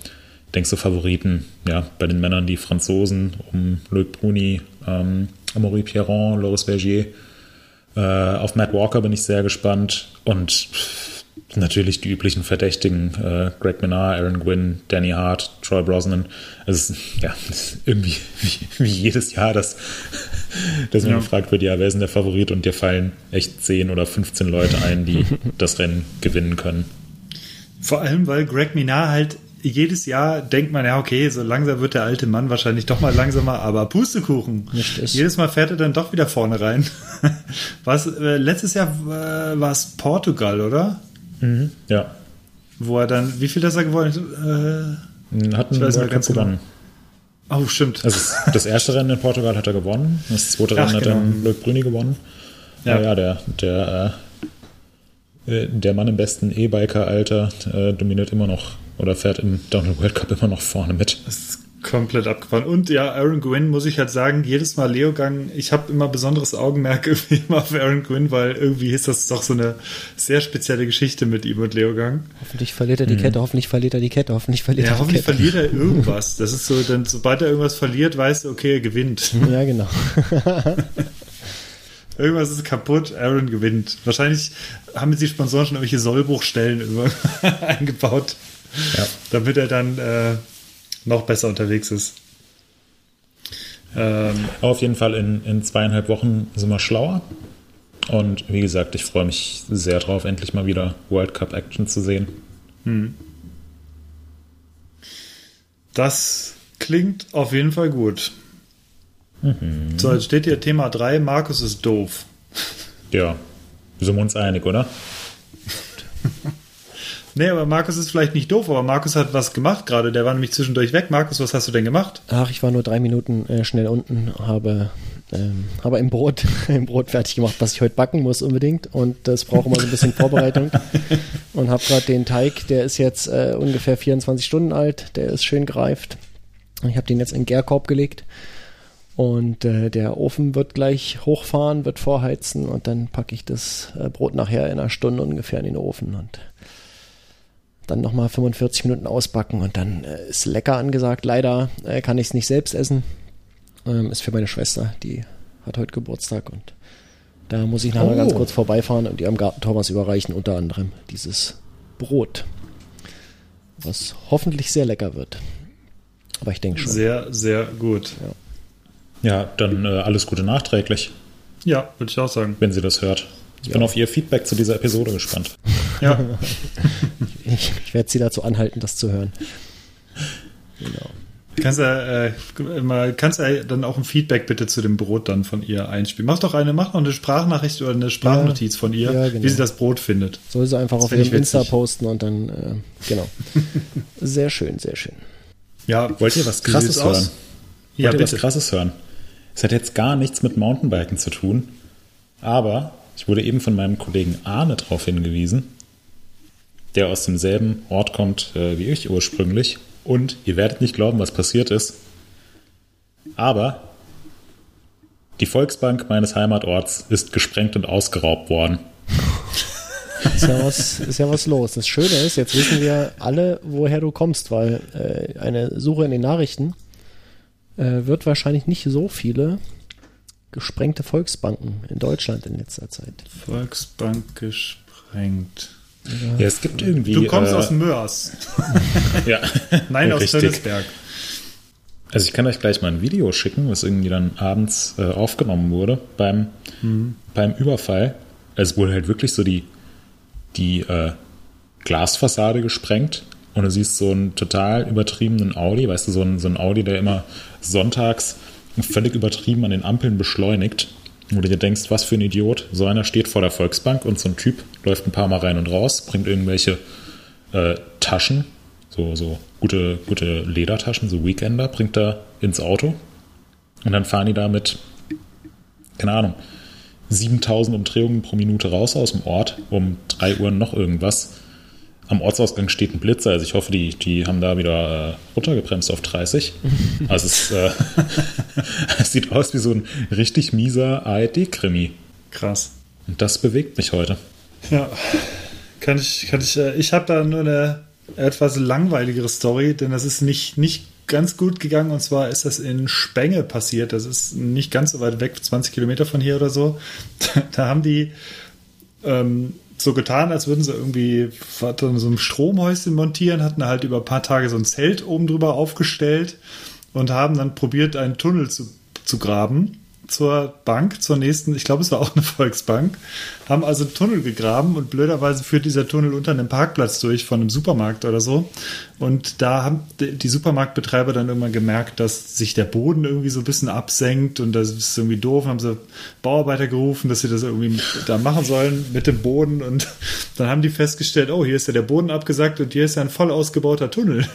denke so Favoriten, ja, bei den Männern die Franzosen um Loic Bruni, ähm, Amaury Pierron, Loris Vergier. Äh, auf Matt Walker bin ich sehr gespannt und natürlich die üblichen Verdächtigen, äh, Greg Menard, Aaron Gwynn, Danny Hart, Troy Brosnan. Also ja, irgendwie wie, wie, jedes Jahr, dass, dass man ja. gefragt wird, ja, wer ist denn der Favorit? Und dir fallen echt 10 oder 15 Leute ein, die das Rennen gewinnen können. Vor allem, weil Greg Minard halt jedes Jahr denkt man, ja, okay, so langsam wird der alte Mann wahrscheinlich doch mal langsamer, aber Pustekuchen. Jedes Mal fährt er dann doch wieder vorne rein. Was, äh, letztes Jahr äh, war es Portugal, oder? Mhm, ja. Wo er dann, wie viel ist er gewonnen? Äh, hat einen World Cup gewonnen. Oh, stimmt. Also das erste Rennen in Portugal hat er gewonnen. Das zweite Rennen Ach, hat genau. dann Luc Brüni gewonnen. Ja, ja, der, der, äh, der Mann im besten E-Biker-Alter äh, dominiert immer noch oder fährt im Downhill World Cup immer noch vorne mit. Das ist komplett abgefahren. Und ja, Aaron Gwynn muss ich halt sagen, jedes Mal Leogang, ich habe immer besonderes Augenmerk immer auf Aaron Gwynn, weil irgendwie ist das doch so eine sehr spezielle Geschichte mit ihm und Leogang. Hoffentlich verliert er die mhm. Kette, hoffentlich verliert er die Kette, hoffentlich verliert ja, er die hoffentlich Kette. verliert er irgendwas. Das ist so, dann sobald er irgendwas verliert, weißt du, okay, er gewinnt. Ja, genau. Irgendwas ist kaputt, Aaron gewinnt. Wahrscheinlich haben die Sponsoren schon irgendwelche Sollbruchstellen eingebaut ja. damit er dann äh, noch besser unterwegs ist. Ähm, Auf jeden Fall in, in zweieinhalb Wochen sind wir schlauer. Und wie gesagt, ich freue mich sehr drauf, endlich mal wieder World Cup Action zu sehen. Hm. Das klingt auf jeden Fall gut. Mhm. So, jetzt steht hier Thema 3, Markus ist doof. Ja, sind wir uns einig, oder? Nee, aber Markus ist vielleicht nicht doof, aber Markus hat was gemacht gerade. Der war nämlich zwischendurch weg. Markus, was hast du denn gemacht? Ach, ich war nur drei Minuten äh, schnell unten, habe, ähm, habe ein Brot, ein Brot fertig gemacht, was ich heute backen muss unbedingt. Und das braucht immer so ein bisschen Vorbereitung. Und habe gerade den Teig, der ist jetzt äh, ungefähr 24 Stunden alt. Der ist schön gereift. Ich habe den jetzt in den Gärkorb gelegt. Und äh, der Ofen wird gleich hochfahren, wird vorheizen und dann packe ich das äh, Brot nachher in einer Stunde ungefähr in den Ofen und dann nochmal 45 Minuten ausbacken und dann äh, ist lecker angesagt. Leider äh, kann ich es nicht selbst essen. Ähm, ist für meine Schwester, die hat heute Geburtstag und da muss ich nachher oh. ganz kurz vorbeifahren und ihr am Garten Thomas überreichen, unter anderem dieses Brot, was hoffentlich sehr lecker wird. Aber ich denke schon. Sehr, sehr gut. Ja, dann äh, alles Gute nachträglich, Ja, würde ich auch sagen. wenn Sie das hört. Ich bin auf Ihr Feedback zu dieser Episode gespannt. Ja, Ich, ich werde Sie dazu anhalten, das zu hören. Genau. kannst ja, äh, mal, kannst ja dann auch ein Feedback bitte zu dem Brot dann von ihr einspielen. Mach doch eine, mach noch eine Sprachnachricht oder eine Sprachnotiz von ihr, ja, genau. wie sie das Brot findet. Soll sie einfach Das auf ihrem Insta posten und dann, äh, genau. Sehr schön, sehr schön. Ja, Wollt ihr was Krasses sieht's aus? hören? Ja, Wollt ihr was bitte. Krasses hören? Es hat jetzt gar nichts mit Mountainbiken zu tun, aber ich wurde eben von meinem Kollegen Arne darauf hingewiesen, der aus demselben Ort kommt äh, wie ich ursprünglich. Und ihr werdet nicht glauben, was passiert ist. Aber die Volksbank meines Heimatorts ist gesprengt und ausgeraubt worden. Ist ja, was, ist ja was los. Das Schöne ist, jetzt wissen wir alle, woher du kommst, weil äh, eine Suche in den Nachrichten äh, wird wahrscheinlich nicht so viele gesprengte Volksbanken in Deutschland in letzter Zeit. Volksbank gesprengt. Ja, es gibt irgendwie. Du kommst äh, aus Mörs. Ja, Nein, aus. Tönnesberg. Also ich kann euch gleich mal ein Video schicken, was irgendwie dann abends äh, aufgenommen wurde beim, beim Überfall. Es wurde halt wirklich so die, die äh, Glasfassade gesprengt und du siehst so einen total übertriebenen Audi, weißt du, so ein, so ein Audi, der immer sonntags völlig übertrieben an den Ampeln beschleunigt. Wo du dir denkst, was für ein Idiot. So einer steht vor der Volksbank und so ein Typ läuft ein paar Mal rein und raus, bringt irgendwelche äh, Taschen, so, so gute, gute Ledertaschen, so Weekender, bringt er ins Auto. Und dann fahren die da mit, keine Ahnung, 7000 Umdrehungen pro Minute raus aus dem Ort, um 3 Uhr noch irgendwas. Am Ortsausgang steht ein Blitzer, also ich hoffe, die, die haben da wieder äh, runtergebremst auf 30. Also es, äh, es sieht aus wie so ein richtig mieser ARD-Krimi. Krass. Und das bewegt mich heute. Ja, kann ich, kann ich, äh, ich habe da nur eine etwas langweiligere Story, denn das ist nicht, nicht ganz gut gegangen und zwar ist das in Spenge passiert. Das ist nicht ganz so weit weg, 20 Kilometer von hier oder so. Da haben die ähm, so getan, als würden sie irgendwie so einem Stromhäuschen montieren, hatten halt über ein paar Tage so ein Zelt oben drüber aufgestellt und haben dann probiert, einen Tunnel zu, zu graben zur Bank, zur nächsten, ich glaube, es war auch eine Volksbank, haben also einen Tunnel gegraben und blöderweise führt dieser Tunnel unter einem Parkplatz durch von einem Supermarkt oder so. Und da haben die Supermarktbetreiber dann irgendwann gemerkt, dass sich der Boden irgendwie so ein bisschen absenkt und das ist irgendwie doof. Haben sie Bauarbeiter gerufen, dass sie das irgendwie da machen sollen mit dem Boden und dann haben die festgestellt, oh, hier ist ja der Boden abgesackt und hier ist ja ein voll ausgebauter Tunnel.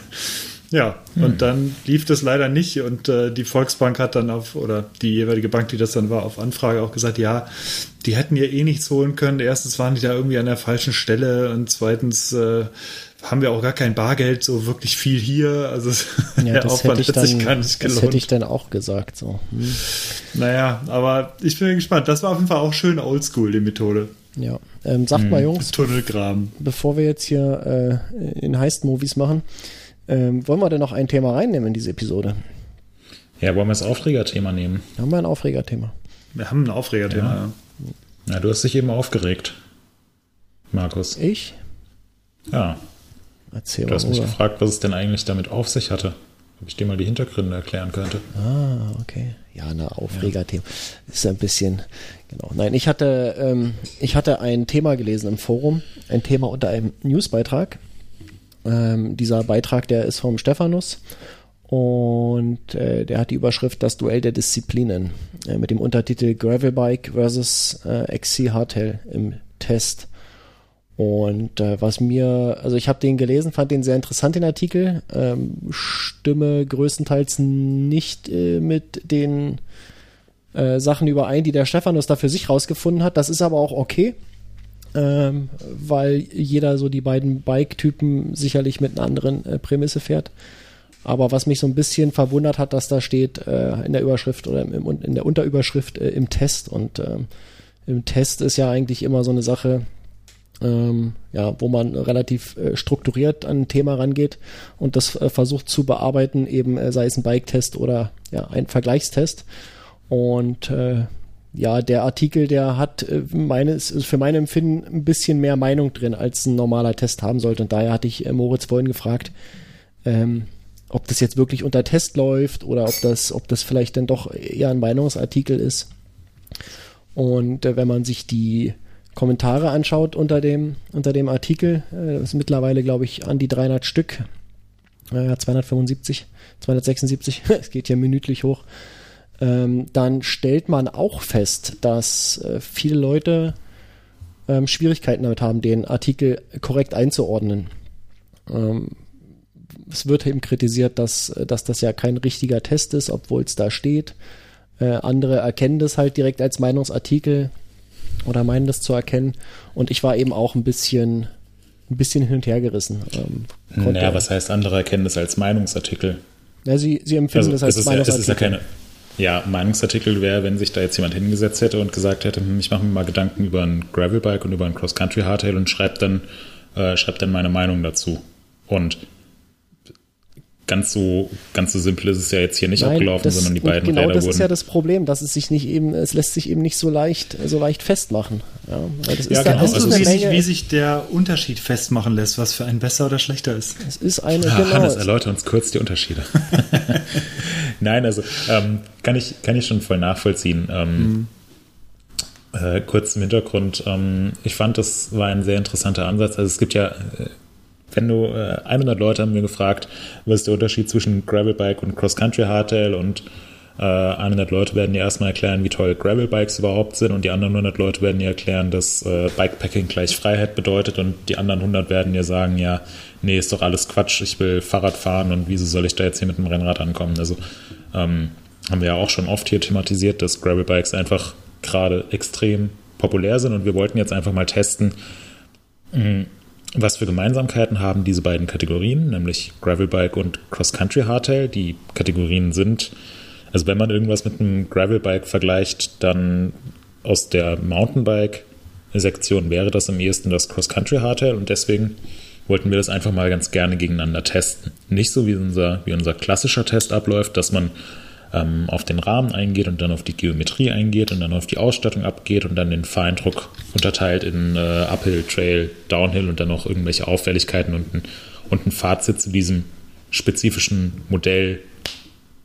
Ja, und dann lief das leider nicht und äh, die Volksbank hat dann auf, oder die jeweilige Bank, die das dann war, auf Anfrage auch gesagt, ja, die hätten ja eh nichts holen können. Erstens waren die da irgendwie an der falschen Stelle und zweitens äh, haben wir auch gar kein Bargeld, so wirklich viel hier. Also Ja, der das Aufwand hätte sich dann, gar nicht das gelohnt. hätte ich dann auch gesagt. So. Hm. naja, aber ich bin gespannt. Das war auf jeden Fall auch schön oldschool, die Methode. Ja, ähm, sagt mal, Jungs, Tunnelgraben. bevor wir jetzt hier äh, in Heist-Movies machen, ähm, wollen wir denn noch ein Thema reinnehmen in diese Episode? Ja, wollen wir das Aufregerthema nehmen? Haben wir ein Aufregerthema. Wir haben ein Aufregerthema. Ja. Ja. Ja, du hast dich eben aufgeregt, Markus. Ich? Ja, Erzähl du mal, hast mich oder? gefragt, was es denn eigentlich damit auf sich hatte. Ob ich dir mal die Hintergründe erklären könnte. Ah, okay. Ja, eine Aufregerthema. Ist ein bisschen, genau. Nein, ich hatte, ähm, ich hatte ein Thema gelesen im Forum, ein Thema unter einem Newsbeitrag. Ähm, dieser Beitrag, der ist vom Stephanus und äh, der hat die Überschrift Das Duell der Disziplinen äh, mit dem Untertitel Gravelbike versus äh, XC Hardtail im Test. Und äh, was mir, also ich habe den gelesen, fand den sehr interessant, den Artikel. Ähm, stimme größtenteils nicht äh, mit den äh, Sachen überein, die der Stephanus da für sich rausgefunden hat. Das ist aber auch okay, ähm, weil jeder so die beiden Bike-Typen sicherlich mit einer anderen äh, Prämisse fährt. Aber was mich so ein bisschen verwundert hat, dass da steht äh, in der Überschrift oder im, in der Unterüberschrift äh, im Test. Und ähm, im Test ist ja eigentlich immer so eine Sache, ähm, ja, wo man relativ äh, strukturiert an ein Thema rangeht und das äh, versucht zu bearbeiten, eben äh, sei es ein Bike-Test oder ja, ein Vergleichstest. Und äh, ja, der Artikel, der hat äh, meines, für mein Empfinden ein bisschen mehr Meinung drin, als ein normaler Test haben sollte. Und daher hatte ich äh, Moritz vorhin gefragt, ähm, ob das jetzt wirklich unter Test läuft oder ob das, ob das vielleicht dann doch eher ein Meinungsartikel ist. Und äh, wenn man sich die Kommentare anschaut unter dem, unter dem Artikel, äh, das ist mittlerweile, glaube ich, an die 300 Stück, äh, 275, 276, es geht hier minütlich hoch, ähm, dann stellt man auch fest, dass äh, viele Leute ähm, Schwierigkeiten damit haben, den Artikel korrekt einzuordnen. Ähm, es wird eben kritisiert, dass, dass das ja kein richtiger Test ist, obwohl es da steht. Äh, andere erkennen das halt direkt als Meinungsartikel oder meinen das zu erkennen. Und ich war eben auch ein bisschen, ein bisschen hin und her gerissen. Ähm, naja, was heißt andere erkennen das als Meinungsartikel? Ja, sie, sie empfinden also, das als es ist Meinungsartikel. Ja, es ist ja keine, ja, Meinungsartikel wäre, wenn sich da jetzt jemand hingesetzt hätte und gesagt hätte, hm, ich mache mir mal Gedanken über ein Gravelbike und über ein Cross-Country-Hardtail und schreibt dann, äh, schreibt dann meine Meinung dazu. Und ganz so, ganz so simpel ist es ja jetzt hier nicht Nein, abgelaufen, das, sondern die beiden genau Räder das wurden. ist ja das Problem, dass es sich nicht eben, es lässt sich eben nicht so leicht, so leicht festmachen. Ja, weil das Ja, ist, genau. da, es Also ist wie, sich, wie sich der Unterschied festmachen lässt, was für ein besser oder schlechter ist. es ist eine, Ah, genau, Hannes, es- erläuter uns kurz die Unterschiede. Nein, also ähm, kann, ich, kann ich schon voll nachvollziehen. Ähm, äh, kurz im Hintergrund, ähm, ich fand, das war ein sehr interessanter Ansatz. Also es gibt ja, äh, wenn du, äh, 100 Leute haben mir gefragt, was ist der Unterschied zwischen Gravelbike und Cross-Country-Hardtail und äh, 100 Leute werden dir erstmal erklären, wie toll Gravelbikes überhaupt sind und die anderen 100 Leute werden dir erklären, dass äh, Bikepacking gleich Freiheit bedeutet und die anderen 100 werden dir sagen, ja, nee, ist doch alles Quatsch, ich will Fahrrad fahren und wieso soll ich da jetzt hier mit dem Rennrad ankommen? Also ähm, haben wir ja auch schon oft hier thematisiert, dass Gravelbikes einfach gerade extrem populär sind und wir wollten jetzt einfach mal testen, mh, was für Gemeinsamkeiten haben diese beiden Kategorien, nämlich Gravelbike und Cross-Country Hardtail. Die Kategorien sind, also wenn man irgendwas mit einem Gravelbike vergleicht, dann aus der Mountainbike-Sektion wäre das am ehesten das Cross-Country Hardtail und deswegen wollten wir das einfach mal ganz gerne gegeneinander testen. Nicht so wie unser, wie unser klassischer Test abläuft, dass man ähm, auf den Rahmen eingeht und dann auf die Geometrie eingeht und dann auf die Ausstattung abgeht und dann den Feindruck unterteilt in äh, Uphill, Trail, Downhill und dann noch irgendwelche Auffälligkeiten und ein, und ein Fazit zu diesem spezifischen Modell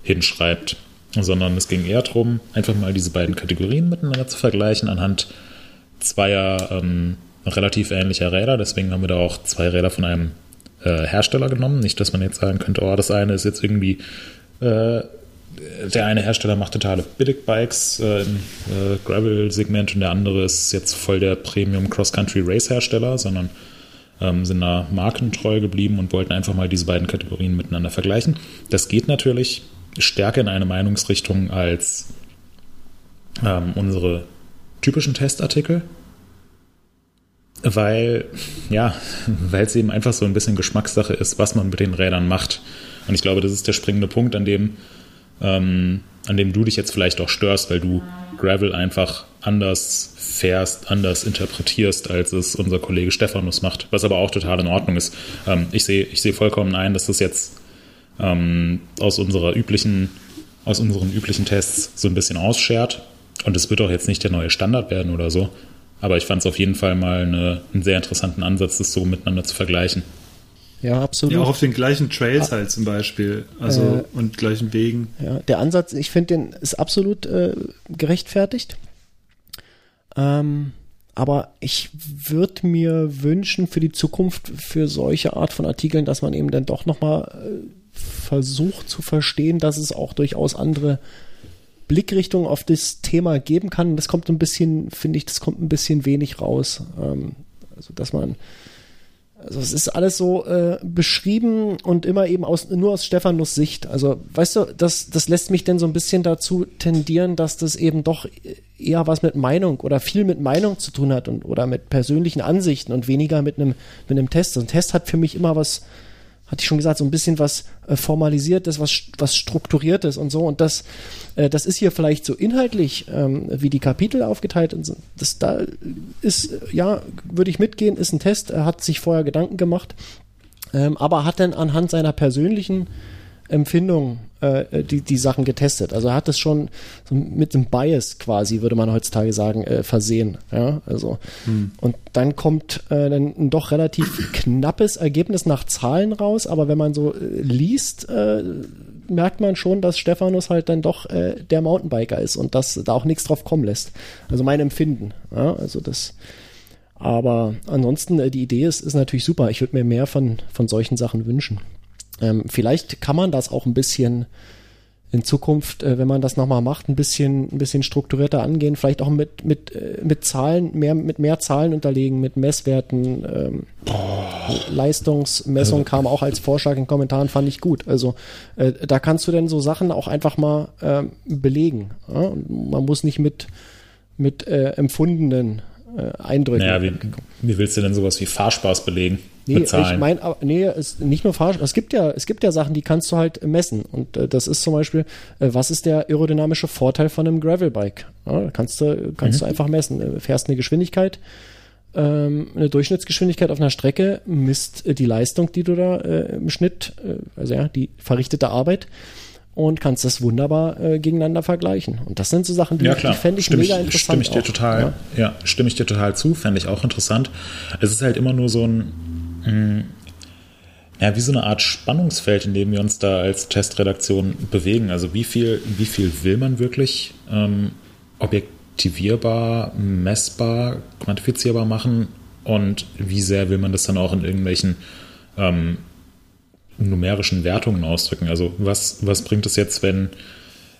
hinschreibt, sondern es ging eher darum, einfach mal diese beiden Kategorien miteinander zu vergleichen anhand zweier ähm, relativ ähnlicher Räder. Deswegen haben wir da auch zwei Räder von einem äh, Hersteller genommen. Nicht, dass man jetzt sagen könnte, oh, das eine ist jetzt irgendwie äh, der eine Hersteller macht totale Billig-Bikes äh, im äh, Gravel-Segment und der andere ist jetzt voll der Premium Cross-Country-Race-Hersteller, sondern ähm, sind da markentreu geblieben und wollten einfach mal diese beiden Kategorien miteinander vergleichen. Das geht natürlich stärker in eine Meinungsrichtung als ähm, unsere typischen Testartikel, weil ja, weil es eben einfach so ein bisschen Geschmackssache ist, was man mit den Rädern macht. Und ich glaube, das ist der springende Punkt, an dem ähm, an dem du dich jetzt vielleicht auch störst, weil du Gravel einfach anders fährst, anders interpretierst, als es unser Kollege Stephanus macht, was aber auch total in Ordnung ist. Ähm, ich sehe ich sehe vollkommen ein, dass das jetzt ähm, aus unserer üblichen, aus unseren üblichen Tests so ein bisschen ausschert. Und es wird auch jetzt nicht der neue Standard werden oder so. Aber ich fand es auf jeden Fall mal eine, einen sehr interessanten Ansatz, das so miteinander zu vergleichen. ja, absolut. Ja, auch auf den gleichen Trails halt zum Beispiel. Also Äh, und gleichen Wegen. Ja, der Ansatz, ich finde, den ist absolut äh, gerechtfertigt. Ähm, aber ich würde mir wünschen für die Zukunft, für solche Art von Artikeln, dass man eben dann doch nochmal äh, versucht zu verstehen, dass es auch durchaus andere Blickrichtungen auf das Thema geben kann. Das kommt ein bisschen, finde ich, das kommt ein bisschen wenig raus. Ähm, also, dass man also es ist alles so äh, beschrieben und immer eben aus, nur aus Stephanus Sicht. Also, weißt du, das, das lässt mich dann so ein bisschen dazu tendieren, dass das eben doch eher was mit Meinung oder viel mit Meinung zu tun hat und oder mit persönlichen Ansichten und weniger mit einem, mit einem Test. ein Test hat für mich immer was, hatte ich schon gesagt, so ein bisschen was äh, formalisiertes, was, was strukturiertes und so. Und das, äh, das ist hier vielleicht so inhaltlich, ähm, wie die Kapitel aufgeteilt sind. Das da ist, äh, ja, würde ich mitgehen, ist ein Test. Er hat sich vorher Gedanken gemacht, ähm, aber hat dann anhand seiner persönlichen Empfindung äh, die, die Sachen getestet. Also er hat es schon so mit dem Bias quasi, würde man heutzutage sagen, äh, versehen. Ja, also hm. und dann kommt äh, dann ein doch relativ knappes Ergebnis nach Zahlen raus, aber wenn man so äh, liest, äh, merkt man schon, dass Stephanus halt dann doch äh, der Mountainbiker ist und dass da auch nichts drauf kommen lässt. Also mein Empfinden. Ja, also das. Aber ansonsten, die Idee ist, ist natürlich super. Ich würde mir mehr von, von solchen Sachen wünschen. Ähm, vielleicht kann man das auch ein bisschen in Zukunft, äh, wenn man das nochmal macht, ein bisschen, ein bisschen strukturierter angehen, vielleicht auch mit, mit, äh, mit Zahlen, mehr, mit mehr Zahlen unterlegen, mit Messwerten. Ähm, Leistungsmessung also, kam auch als Vorschlag in Kommentaren, fand ich gut. Also äh, da kannst du denn so Sachen auch einfach mal äh, belegen. Ja? Man muss nicht mit, mit äh, empfundenen äh, Eindrücken. Naja, wie, wie willst du denn sowas wie Fahrspaß belegen? Nee, ich meine, nee, es, nicht nur Fahr es gibt ja, es gibt ja Sachen, die kannst du halt messen. Und äh, das ist zum Beispiel, äh, was ist der aerodynamische Vorteil von einem Gravelbike? Ja, kannst du, kannst mhm. du einfach messen. Du fährst eine Geschwindigkeit, ähm, eine Durchschnittsgeschwindigkeit auf einer Strecke, misst äh, die Leistung, die du da äh, im Schnitt, äh, also ja, die verrichtete Arbeit und kannst das wunderbar äh, gegeneinander vergleichen. Und das sind so Sachen, die, ja, die fände ich stimme mega ich, interessant. Stimme ich dir auch, total, ja? ja, stimme ich dir total zu, fände ich auch interessant. Es ist halt immer nur so ein hm. ja, wie so eine Art Spannungsfeld, in dem wir uns da als Testredaktion bewegen. Also wie viel, wie viel will man wirklich ähm, objektivierbar, messbar, quantifizierbar machen und wie sehr will man das dann auch in irgendwelchen ähm, numerischen Wertungen ausdrücken? Also was, was bringt es jetzt, wenn,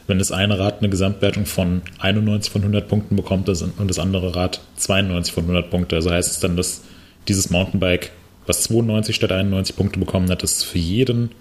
wenn das eine Rad eine Gesamtwertung von 91 von 100 Punkten bekommt und das andere Rad 92 von 100 Punkte? Also heißt es dann, dass dieses Mountainbike was 92 statt 91 Punkte bekommen hat, ist für jeden,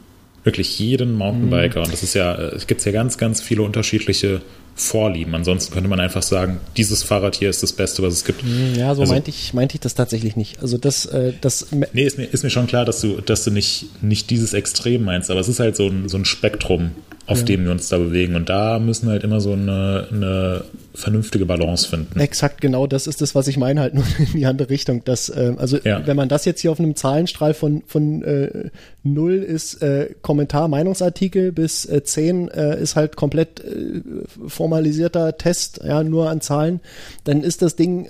wirklich jeden Mountainbiker. Mhm. Und das ist ja, es gibt ja ganz, ganz viele unterschiedliche Vorlieben. Ansonsten könnte man einfach sagen, dieses Fahrrad hier ist das Beste, was es gibt. Mhm, ja, so also, meinte ich, meinte ich das tatsächlich nicht. Also das, äh, das. Nee, ist mir, ist mir schon klar, dass du, dass du nicht, nicht dieses Extrem meinst, aber es ist halt so ein, so ein Spektrum, auf ja. dem wir uns da bewegen. Und da müssen wir halt immer so eine, eine vernünftige Balance finden. Exakt, genau, das ist das, was ich meine, halt nur in die andere Richtung. Dass, äh, also ja. wenn man das jetzt hier auf einem Zahlenstrahl von, von äh, 0 ist äh, Kommentar, Meinungsartikel bis äh, 10 äh, ist halt komplett äh, formalisierter Test, ja, nur an Zahlen, dann ist das Ding,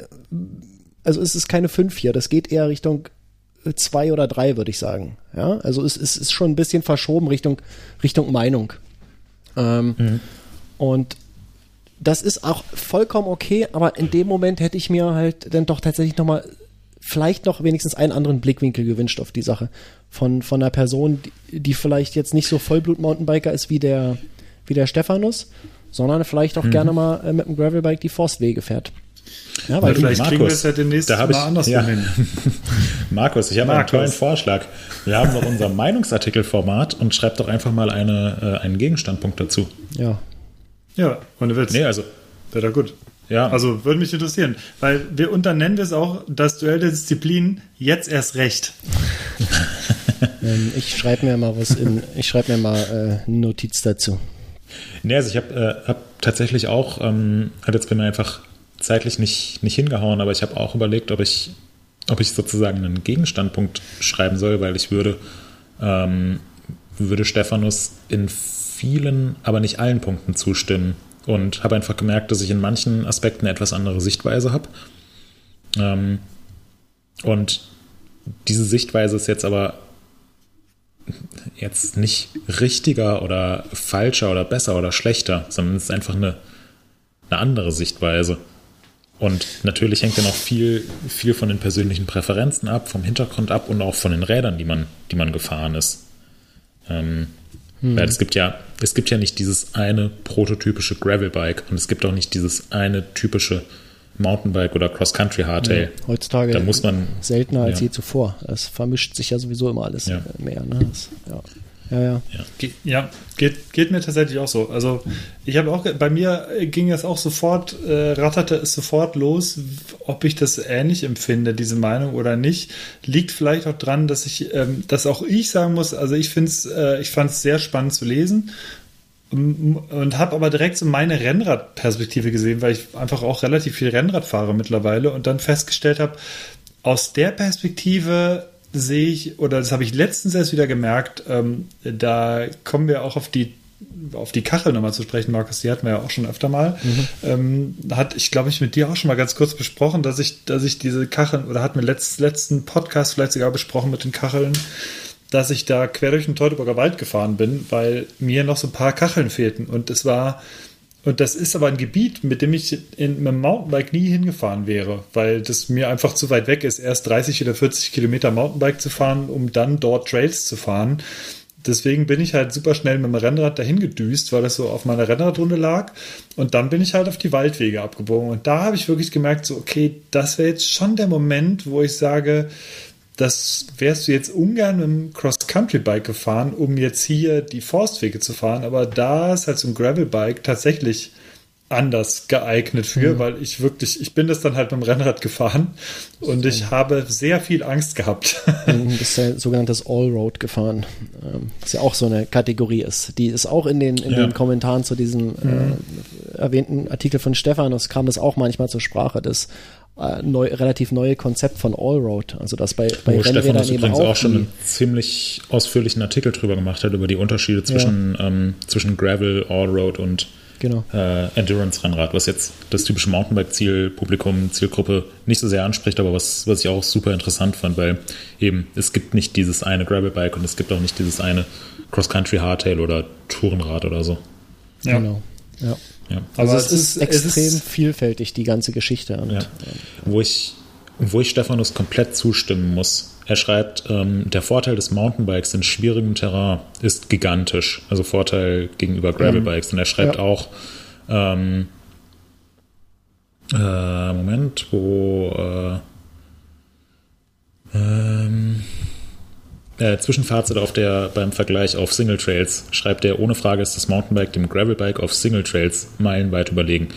also es ist keine 5 hier, das geht eher Richtung zwei oder drei, würde ich sagen. Ja, also es, es ist schon ein bisschen verschoben Richtung, Richtung Meinung. Ähm, mhm. Und das ist auch vollkommen okay, aber in dem Moment hätte ich mir halt dann doch tatsächlich nochmal vielleicht noch wenigstens einen anderen Blickwinkel gewünscht auf die Sache. Von, von einer Person, die, die vielleicht jetzt nicht so Vollblut-Mountainbiker ist wie der, wie der Stephanus, sondern vielleicht auch mhm. gerne mal äh, mit dem Gravelbike die Forstwege fährt. Ja, weil vielleicht Markus, kriegen wir es ja demnächst da mal anders ja. hin. Markus, ich habe einen tollen Vorschlag. Wir haben noch unser Meinungsartikelformat und schreibt doch einfach mal eine, äh, einen Gegenstandpunkt dazu. Ja. Ja, ohne Witz. Nee, also. Wäre da gut. Ja. Also würde mich interessieren, weil wir und dann nennen wir es auch das Duell der Disziplinen jetzt erst recht. ähm, ich schreibe mir mal was in, ich schreibe mir mal äh, eine Notiz dazu. Nee, also ich habe äh, hab tatsächlich auch, ähm, hat jetzt bei mir einfach zeitlich nicht, nicht hingehauen, aber ich habe auch überlegt, ob ich, ob ich sozusagen einen Gegenstandpunkt schreiben soll, weil ich würde, ähm, würde Stephanus in vielen, aber nicht allen Punkten zustimmen und habe einfach gemerkt, dass ich in manchen Aspekten eine etwas andere Sichtweise habe. Ähm, und diese Sichtweise ist jetzt aber jetzt nicht richtiger oder falscher oder besser oder schlechter, sondern es ist einfach eine, eine andere Sichtweise. Und natürlich hängt ja noch viel, viel von den persönlichen Präferenzen ab, vom Hintergrund ab und auch von den Rädern, die man, die man gefahren ist. Ähm, hm. Weil es gibt ja, es gibt ja nicht dieses eine prototypische Gravelbike und es gibt auch nicht dieses eine typische Mountainbike oder Cross-Country Hardtail. Ja, heutzutage da muss man, seltener als ja. je zuvor. Es vermischt sich ja sowieso immer alles ja. mehr. Ne? Das, ja. Ja, ja. Ja, ja geht, geht mir tatsächlich auch so. Also ich habe auch, bei mir ging es auch sofort, äh, ratterte es sofort los, ob ich das ähnlich empfinde, diese Meinung oder nicht. Liegt vielleicht auch dran, dass ich, ähm, dass auch ich sagen muss, also ich finde es, äh, ich fand es sehr spannend zu lesen und habe aber direkt so meine Rennradperspektive gesehen, weil ich einfach auch relativ viel Rennrad fahre mittlerweile und dann festgestellt habe, aus der Perspektive sehe ich, oder das habe ich letztens erst wieder gemerkt, ähm, da kommen wir auch auf die auf die Kachel nochmal zu sprechen, Markus, die hatten wir ja auch schon öfter mal. Mhm. Ähm, hat ich, glaube ich, mit dir auch schon mal ganz kurz besprochen, dass ich, dass ich diese Kacheln, oder hat mir letzt, letzten Podcast vielleicht sogar besprochen mit den Kacheln, dass ich da quer durch den Teutoburger Wald gefahren bin, weil mir noch so ein paar Kacheln fehlten. Und es war, und das ist aber ein Gebiet, mit dem ich in, mit dem Mountainbike nie hingefahren wäre, weil das mir einfach zu weit weg ist, erst 30 oder 40 Kilometer Mountainbike zu fahren, um dann dort Trails zu fahren. Deswegen bin ich halt super schnell mit dem Rennrad dahin gedüst, weil das so auf meiner Rennradrunde lag. Und dann bin ich halt auf die Waldwege abgebogen. Und da habe ich wirklich gemerkt, so, okay, das wäre jetzt schon der Moment, wo ich sage, das wärst du jetzt ungern mit dem Cross-Country-Bike gefahren, um jetzt hier die Forstwege zu fahren, aber da ist halt so ein Gravel-Bike tatsächlich anders geeignet für, mhm. weil ich wirklich, ich bin das dann halt mit dem Rennrad gefahren und ich habe sehr viel Angst gehabt. Du bist ja sogenanntes Allroad gefahren, ähm, was ja auch so eine Kategorie ist. Die ist auch in den, in ja. den Kommentaren zu diesem mhm. äh, erwähnten Artikel von Stefan, kam das auch manchmal zur Sprache, das äh, neu, relativ neue Konzept von Allroad. Also das bei, bei Wo Stefan das übrigens auch, auch schon einen ziemlich ausführlichen Artikel drüber gemacht hat, über die Unterschiede zwischen, ja. ähm, zwischen Gravel, Allroad und genau. äh, Endurance-Rennrad, was jetzt das typische Mountainbike-Zielpublikum, Zielgruppe nicht so sehr anspricht, aber was, was ich auch super interessant fand, weil eben es gibt nicht dieses eine Gravel-Bike und es gibt auch nicht dieses eine Cross-Country-Hardtail oder Tourenrad oder so. Ja. Genau. Ja. Ja. Also es, es, ist extrem es ist, vielfältig, die ganze Geschichte. Und, ja. Wo ich, wo ich Stephanus komplett zustimmen muss. Er schreibt, ähm, der Vorteil des Mountainbikes in schwierigem Terrain ist gigantisch. Also Vorteil gegenüber Gravelbikes. Mhm. Und er schreibt ja. auch, ähm, äh, Moment, wo äh, ähm, äh, Zwischenfazit auf der, beim Vergleich auf Single Trails schreibt er, ohne Frage ist das Mountainbike dem Gravelbike auf Single Trails meilenweit überlegen.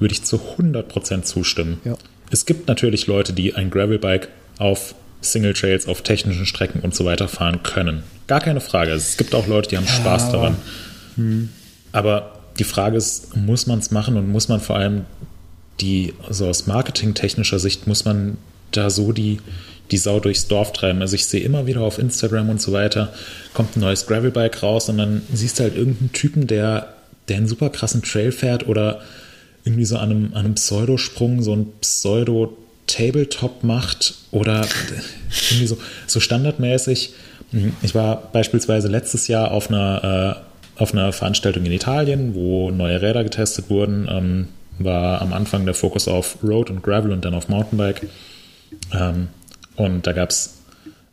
Würde ich zu 100% zustimmen. Ja. Es gibt natürlich Leute, die ein Gravelbike auf Single Trails, auf technischen Strecken und so weiter fahren können. Gar keine Frage. Es gibt auch Leute, die haben ja, Spaß daran. Hm. Aber die Frage ist, muss man es machen und muss man vor allem die, so aus marketingtechnischer Sicht, muss man da so die, die Sau durchs Dorf treiben. Also ich sehe immer wieder auf Instagram und so weiter, kommt ein neues Gravelbike raus und dann siehst du halt irgendeinen Typen, der, der einen super krassen Trail fährt oder irgendwie so an einem, an einem Pseudosprung so ein Pseudo-Tabletop macht oder irgendwie so, so standardmäßig. Ich war beispielsweise letztes Jahr auf einer, äh, auf einer Veranstaltung in Italien, wo neue Räder getestet wurden. Ähm, war am Anfang der Fokus auf Road und Gravel und dann auf Mountainbike. Ähm, und da gab es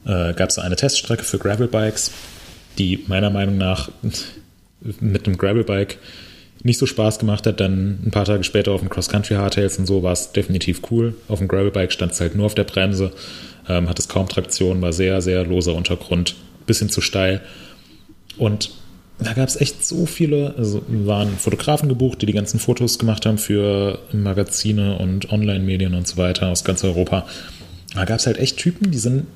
äh, gab's eine Teststrecke für Gravelbikes, die meiner Meinung nach mit einem Gravelbike nicht so Spaß gemacht hat. Dann ein paar Tage später auf dem Cross-Country Hardtails und so war es definitiv cool. Auf dem Gravelbike stand es halt nur auf der Bremse, ähm, hat es kaum Traktion, war sehr, sehr loser Untergrund, bisschen zu steil. Und da gab es echt so viele, also waren Fotografen gebucht, die die ganzen Fotos gemacht haben für Magazine und Online-Medien und so weiter aus ganz Europa. Da gab es halt echt Typen, die sind,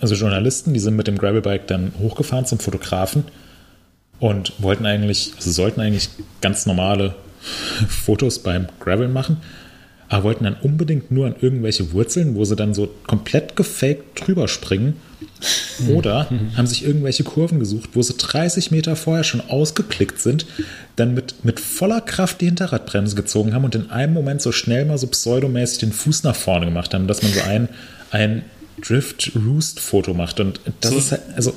also Journalisten, die sind mit dem Gravelbike dann hochgefahren zum Fotografen und wollten eigentlich, also sollten eigentlich ganz normale Fotos beim Gravel machen, aber wollten dann unbedingt nur an irgendwelche Wurzeln, wo sie dann so komplett gefaked drüber springen. Oder haben sich irgendwelche Kurven gesucht, wo sie 30 Meter vorher schon ausgeklickt sind, dann mit, mit voller Kraft die Hinterradbremse gezogen haben und in einem Moment so schnell mal so pseudomäßig den Fuß nach vorne gemacht haben, dass man so ein, ein Drift-Roost-Foto macht. Und das so. ist halt, also,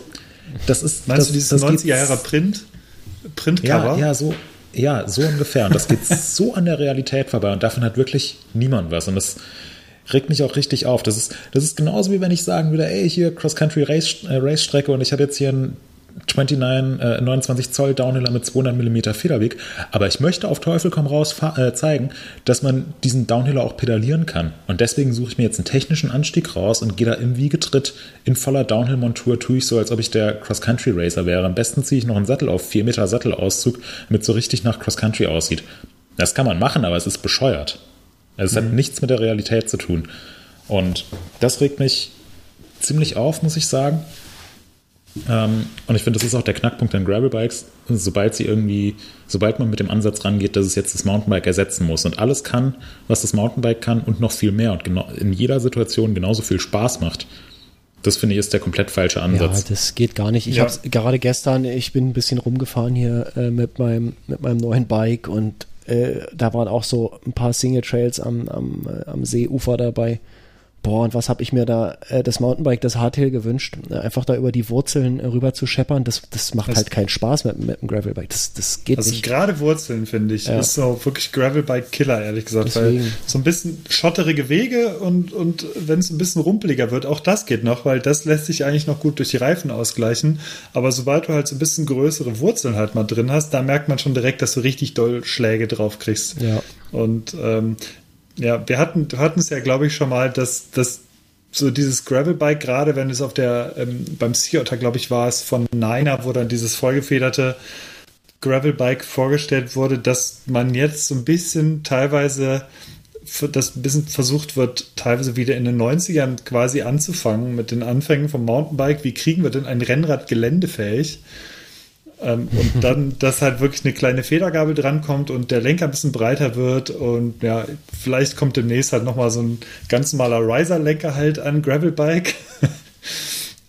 das ist. Meinst das, du dieses 90er Jahre Print? Printcover? Ja, ja, so, ja, so ungefähr. Und das geht so an der Realität vorbei und davon hat wirklich niemand was. Und das regt mich auch richtig auf. Das ist, das ist genauso wie wenn ich sagen würde, ey, hier Cross-Country-Race-Strecke äh, und ich habe jetzt hier ein 29, äh, 29 Zoll Downhiller mit 200 mm Federweg. Aber ich möchte auf Teufel komm raus äh, zeigen, dass man diesen Downhiller auch pedalieren kann. Und deswegen suche ich mir jetzt einen technischen Anstieg raus und gehe da im Wiegetritt in voller Downhill-Montur, tue ich so, als ob ich der Cross-Country-Racer wäre. Am besten ziehe ich noch einen Sattel auf, 4 Meter Sattelauszug, damit so richtig nach Cross-Country aussieht. Das kann man machen, aber es ist bescheuert. Also es mhm. hat nichts mit der Realität zu tun. Und das regt mich ziemlich auf, muss ich sagen. Ähm, und ich finde, das ist auch der Knackpunkt an Gravelbikes, sobald sie irgendwie, sobald man mit dem Ansatz rangeht, dass es jetzt das Mountainbike ersetzen muss und alles kann, was das Mountainbike kann und noch viel mehr und genau, in jeder Situation genauso viel Spaß macht, Das finde ich ist der komplett falsche Ansatz. Ja, das geht gar nicht. Ich Ja. habe gerade gestern, ich bin ein bisschen rumgefahren hier äh, mit meinem mit meinem neuen Bike und da waren auch so ein paar Single Trails am am, äh, am Seeufer dabei. Boah, und was habe ich mir da äh, das Mountainbike, das Hardtail gewünscht, äh, einfach da über die Wurzeln äh, rüber zu scheppern. Das das macht Das- halt keinen Spaß mit, mit dem Gravelbike. Das das geht Also nicht. gerade Wurzeln, finde ich, Ja. ist so wirklich Gravelbike-Killer, ehrlich gesagt. Weil Deswegen. so ein bisschen schotterige Wege und, und wenn es ein bisschen rumpeliger wird, auch das geht noch, weil das lässt sich eigentlich noch gut durch die Reifen ausgleichen. Aber sobald du halt so ein bisschen größere Wurzeln halt mal drin hast, da merkt man schon direkt, dass du richtig doll Schläge drauf kriegst. Ja. Und ähm, ja, wir hatten, es ja, glaube ich, schon mal, dass, dass so dieses Gravelbike, gerade wenn es auf der, ähm, beim Sea Otter, glaube ich, war es von Niner, wo dann dieses vollgefederte Gravelbike vorgestellt wurde, dass man jetzt so ein bisschen teilweise, dass ein bisschen versucht wird, teilweise wieder in den 90ern quasi anzufangen mit den Anfängen vom Mountainbike. Wie kriegen wir denn ein Rennrad geländefähig? Ähm, und dann, dass halt wirklich eine kleine Federgabel drankommt und der Lenker ein bisschen breiter wird und ja, vielleicht kommt demnächst halt nochmal so ein ganz normaler Riser-Lenker halt an Gravelbike.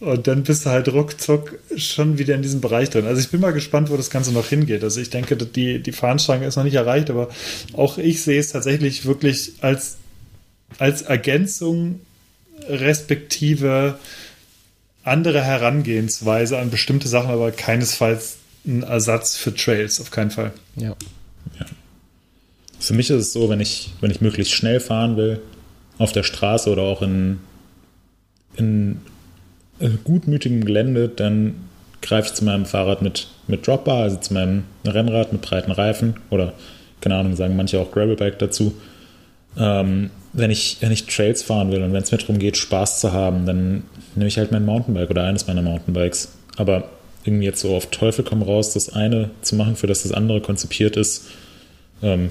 Und dann bist du halt ruckzuck schon wieder in diesem Bereich drin. Also ich bin mal gespannt, wo das Ganze noch hingeht. Also ich denke, die, die Fahnenstange ist noch nicht erreicht, aber auch ich sehe es tatsächlich wirklich als, als Ergänzung respektive andere Herangehensweise an bestimmte Sachen, aber keinesfalls ein Ersatz für Trails, auf keinen Fall. Ja. Für mich ist es so, wenn ich, wenn ich möglichst schnell fahren will, auf der Straße oder auch in, in äh, gutmütigem Gelände, dann greife ich zu meinem Fahrrad mit, mit Dropbar, also zu meinem Rennrad mit breiten Reifen oder, keine Ahnung, sagen manche auch Gravelbike dazu. Ähm, wenn, ich, wenn ich Trails fahren will und wenn es mir darum geht, Spaß zu haben, dann nehme ich halt mein Mountainbike oder eines meiner Mountainbikes. Aber irgendwie jetzt so auf Teufel komm raus, das eine zu machen, für das das andere konzipiert ist, ähm,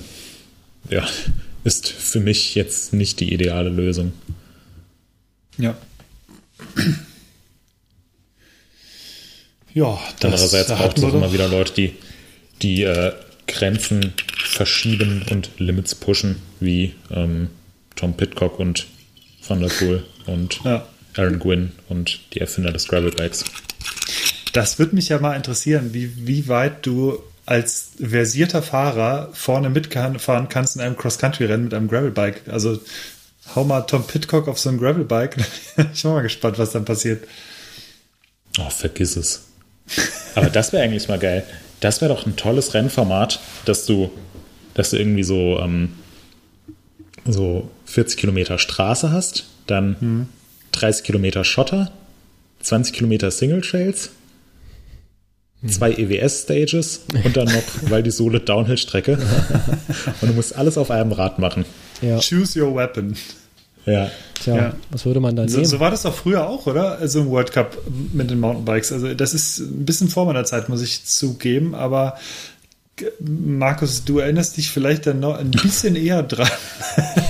ja, ist für mich jetzt nicht die ideale Lösung. Ja. Ja, Andererseits braucht es auch immer wieder Leute, die die äh, Grenzen verschieben und Limits pushen, wie ähm, Tom Pitcock und Van der Poel und Ja. Aaron Gwynn und die Erfinder des Gravelbikes. Das würde mich ja mal interessieren, wie, wie weit du als versierter Fahrer vorne mitfahren kannst in einem Cross-Country-Rennen mit einem Gravelbike. Also hau mal Tom Pitcock auf so ein Gravelbike. ich bin mal gespannt, was dann passiert. Oh, vergiss es. Aber das wäre eigentlich mal geil. Das wäre doch ein tolles Rennformat, dass du, dass du irgendwie so, ähm, so 40 Kilometer Straße hast, dann 30 Kilometer Schotter, 20 Kilometer Single Trails, zwei EWS-Stages und dann noch, weil die Sohle Downhill-Strecke. und du musst alles auf einem Rad machen. Ja. Choose your weapon. Ja. Tja, Ja. was würde man da So, nehmen? so war das doch früher auch, oder? Also im World Cup mit den Mountainbikes. Also das ist ein bisschen vor meiner Zeit, muss ich zugeben, aber Markus, du erinnerst dich vielleicht dann noch ein bisschen eher dran.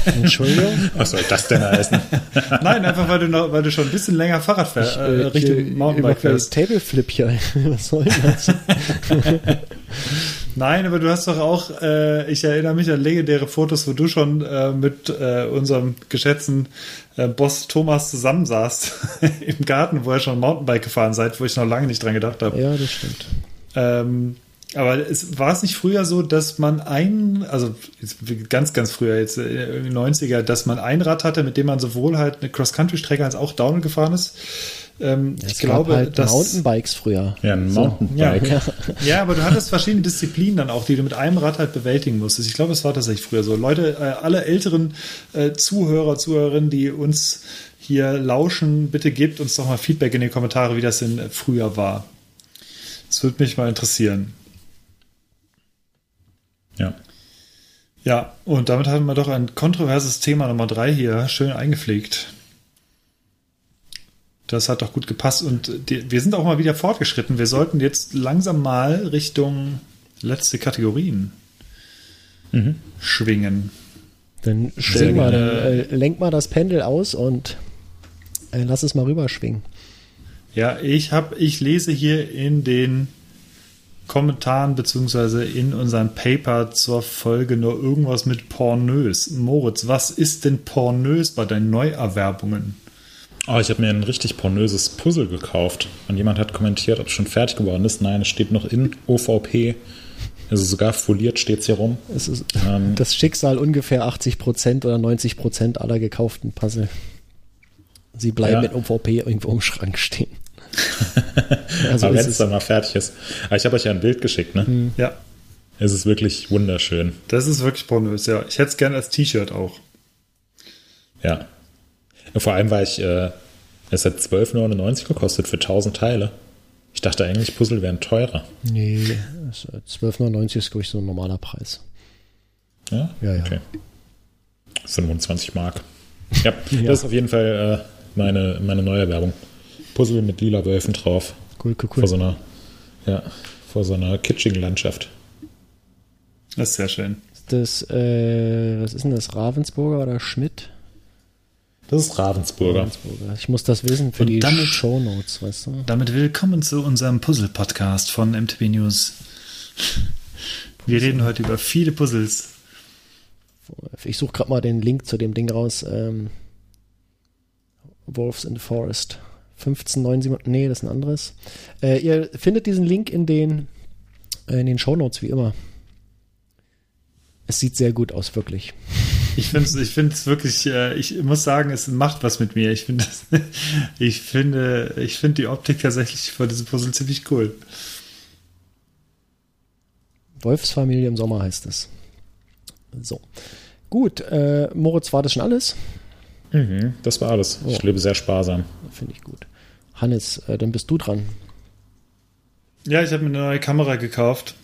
Entschuldigung. Was soll das denn heißen? Nein, einfach weil du noch, weil du schon ein bisschen länger Fahrrad fährst, äh, Äh, Richtung Mountainbike fährst. Tableflip hier. Was soll das? Nein, aber du hast doch auch, äh, ich erinnere mich an legendäre Fotos, wo du schon äh, mit äh, unserem geschätzten äh, Boss Thomas zusammensaßt im Garten, wo ihr schon Mountainbike gefahren seid, wo ich noch lange nicht dran gedacht habe. ja, das stimmt. Ähm, aber es, war es nicht früher so, dass man ein, also ganz, ganz früher, jetzt äh, in den 90er, dass man ein Rad hatte, mit dem man sowohl halt eine Cross-Country-Strecke als auch Downhill gefahren ist? Ähm, Es ich glaube, gab halt dass. Mountainbikes früher. Ja, ein Ja, Mountainbike. ja. ja, aber du hattest verschiedene Disziplinen dann auch, die du mit einem Rad halt bewältigen musstest. Ich glaube, es war tatsächlich früher so. Leute, äh, alle älteren äh, Zuhörer, Zuhörerinnen, die uns hier lauschen, bitte gebt uns doch mal Feedback in die Kommentare, wie das denn früher war. Das würde mich mal interessieren. Ja. Ja, und damit haben wir doch ein kontroverses Thema Nummer drei hier schön eingepflegt. Das hat doch gut gepasst und die, wir sind auch mal wieder fortgeschritten. Wir sollten jetzt langsam mal Richtung letzte Kategorien schwingen. Dann schwing mal, dann, äh, lenk mal das Pendel aus und äh, lass es mal rüberschwingen. Ja, ich habe, ich lese hier in den Kommentaren beziehungsweise in unserem Paper zur Folge nur irgendwas mit pornös. Moritz, was ist denn pornös bei deinen Neuerwerbungen? Oh, ich habe mir ein richtig pornöses Puzzle gekauft. Und jemand hat kommentiert, ob es schon fertig geworden ist. Nein, es steht noch in OVP. Also sogar foliert steht es hier rum. Es ist ähm, das Schicksal ungefähr 80% oder 90% aller gekauften Puzzle. Sie bleiben ja. mit OVP irgendwo im Schrank stehen. also Aber wenn es dann mal fertig ist. Aber ich habe euch ja ein Bild geschickt, ne? Hm. Ja. Es ist wirklich wunderschön. Das ist wirklich pornös, ja. Ich hätte es gerne als T-Shirt auch. Ja. Vor allem war ich, äh, es hat 12,99 gekostet für 1000 Teile. Ich dachte eigentlich, Puzzle wären teurer. Nee, 12,99 ist, glaube ich, so ein normaler Preis. Ja? Ja, ja. Okay. 25 Mark. Ja, ja. das ist auf jeden Fall äh, meine, meine neue Werbung. Puzzle mit lila Wölfen drauf. Cool, cool, cool. Vor so einer, ja, vor so einer kitschigen Landschaft. Das ist sehr schön. Das, äh, was ist denn das? Ravensburger oder Schmidt? Das ist Ravensburger. Ravensburger. Ich muss das wissen für Und die damit, Show Notes, weißt du? Damit willkommen zu unserem Puzzle-Podcast von MTB News. Wir reden heute über viele Puzzles. Ich suche gerade mal den Link zu dem Ding raus. Ähm, Wolves in the Forest. 1597. Nee, das ist ein anderes. Äh, ihr findet diesen Link in den, äh, in den Show Notes wie immer. Es sieht sehr gut aus, wirklich. Ich finde es ich find's wirklich, äh, ich muss sagen, es macht was mit mir. Ich finde, ich finde, ich finde die Optik tatsächlich von diesem Puzzle ziemlich cool. Wolfsfamilie im Sommer heißt es. So. Gut, äh, Moritz, war das schon alles? Mhm, das war alles. Oh. Ich lebe sehr sparsam. Finde ich gut. Hannes, äh, dann bist du dran. Ja, ich habe mir eine neue Kamera gekauft.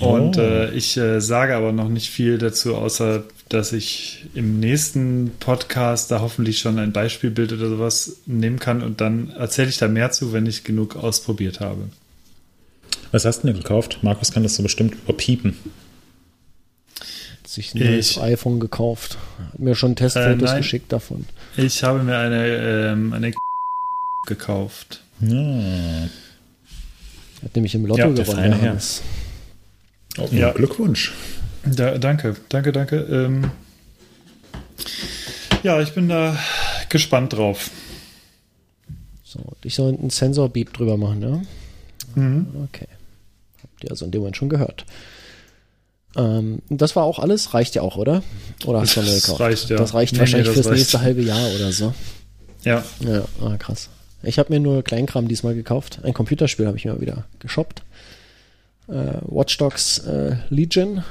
Und oh. äh, ich äh, sage aber noch nicht viel dazu, außer dass ich im nächsten Podcast da hoffentlich schon ein Beispielbild oder sowas nehmen kann und dann erzähle ich da mehr zu, wenn ich genug ausprobiert habe. Was hast du denn gekauft? Markus kann das so bestimmt überpiepen. Sich ein neues ich, iPhone gekauft. Hat mir schon Testfotos äh, geschickt davon. Ich habe mir eine, ähm, eine gekauft. Ja. Hat nämlich im Lotto ja, gewonnen. Oh, ja. Glückwunsch. Da, danke, danke, danke. Ähm, ja, ich bin da gespannt drauf. So, ich soll einen Sensor-Beep drüber machen, ne? Mhm. Okay. Habt ihr also in dem Moment schon gehört. Ähm, das war auch alles, reicht ja auch, oder? Oder hast du noch gekauft? Das reicht, ja. Das reicht nee, wahrscheinlich nee, das fürs reicht. nächste halbe Jahr oder so. Ja. Ja, ah, krass. Ich habe mir nur Kleinkram diesmal gekauft. Ein Computerspiel habe ich mir wieder geshoppt. Äh, Watch Dogs äh, Legion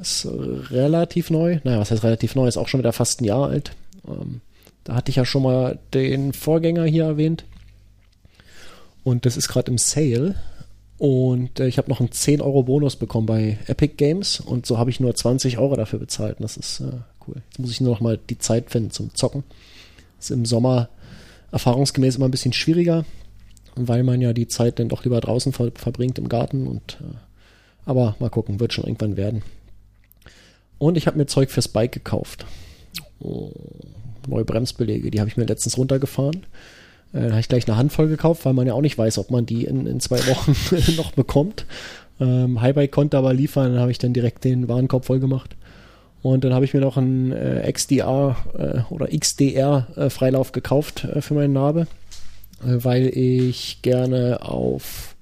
ist relativ neu. Naja, was heißt relativ neu? Ist auch schon wieder fast ein Jahr alt. Ähm, da hatte ich ja schon mal den Vorgänger hier erwähnt. Und das ist gerade im Sale. Und äh, ich habe noch einen 10 Euro Bonus bekommen bei Epic Games. Und so habe ich nur 20 Euro dafür bezahlt. Und das ist äh, cool. Jetzt muss ich nur noch mal die Zeit finden zum Zocken. ist im Sommer erfahrungsgemäß immer ein bisschen schwieriger weil man ja die Zeit dann doch lieber draußen ver verbringt im Garten und äh, aber mal gucken, wird schon irgendwann werden. Und ich habe mir Zeug fürs Bike gekauft. Oh, neue Bremsbelege, die habe ich mir letztens runtergefahren. Äh, da habe ich gleich eine Handvoll gekauft, weil man ja auch nicht weiß, ob man die in, in zwei Wochen noch bekommt. Ähm, Highbike konnte aber liefern, dann habe ich dann direkt den Warenkorb voll gemacht. Und dann habe ich mir noch einen äh, XDR äh, oder XDR äh, Freilauf gekauft äh, für meinen Narbe. Äh, weil ich gerne auf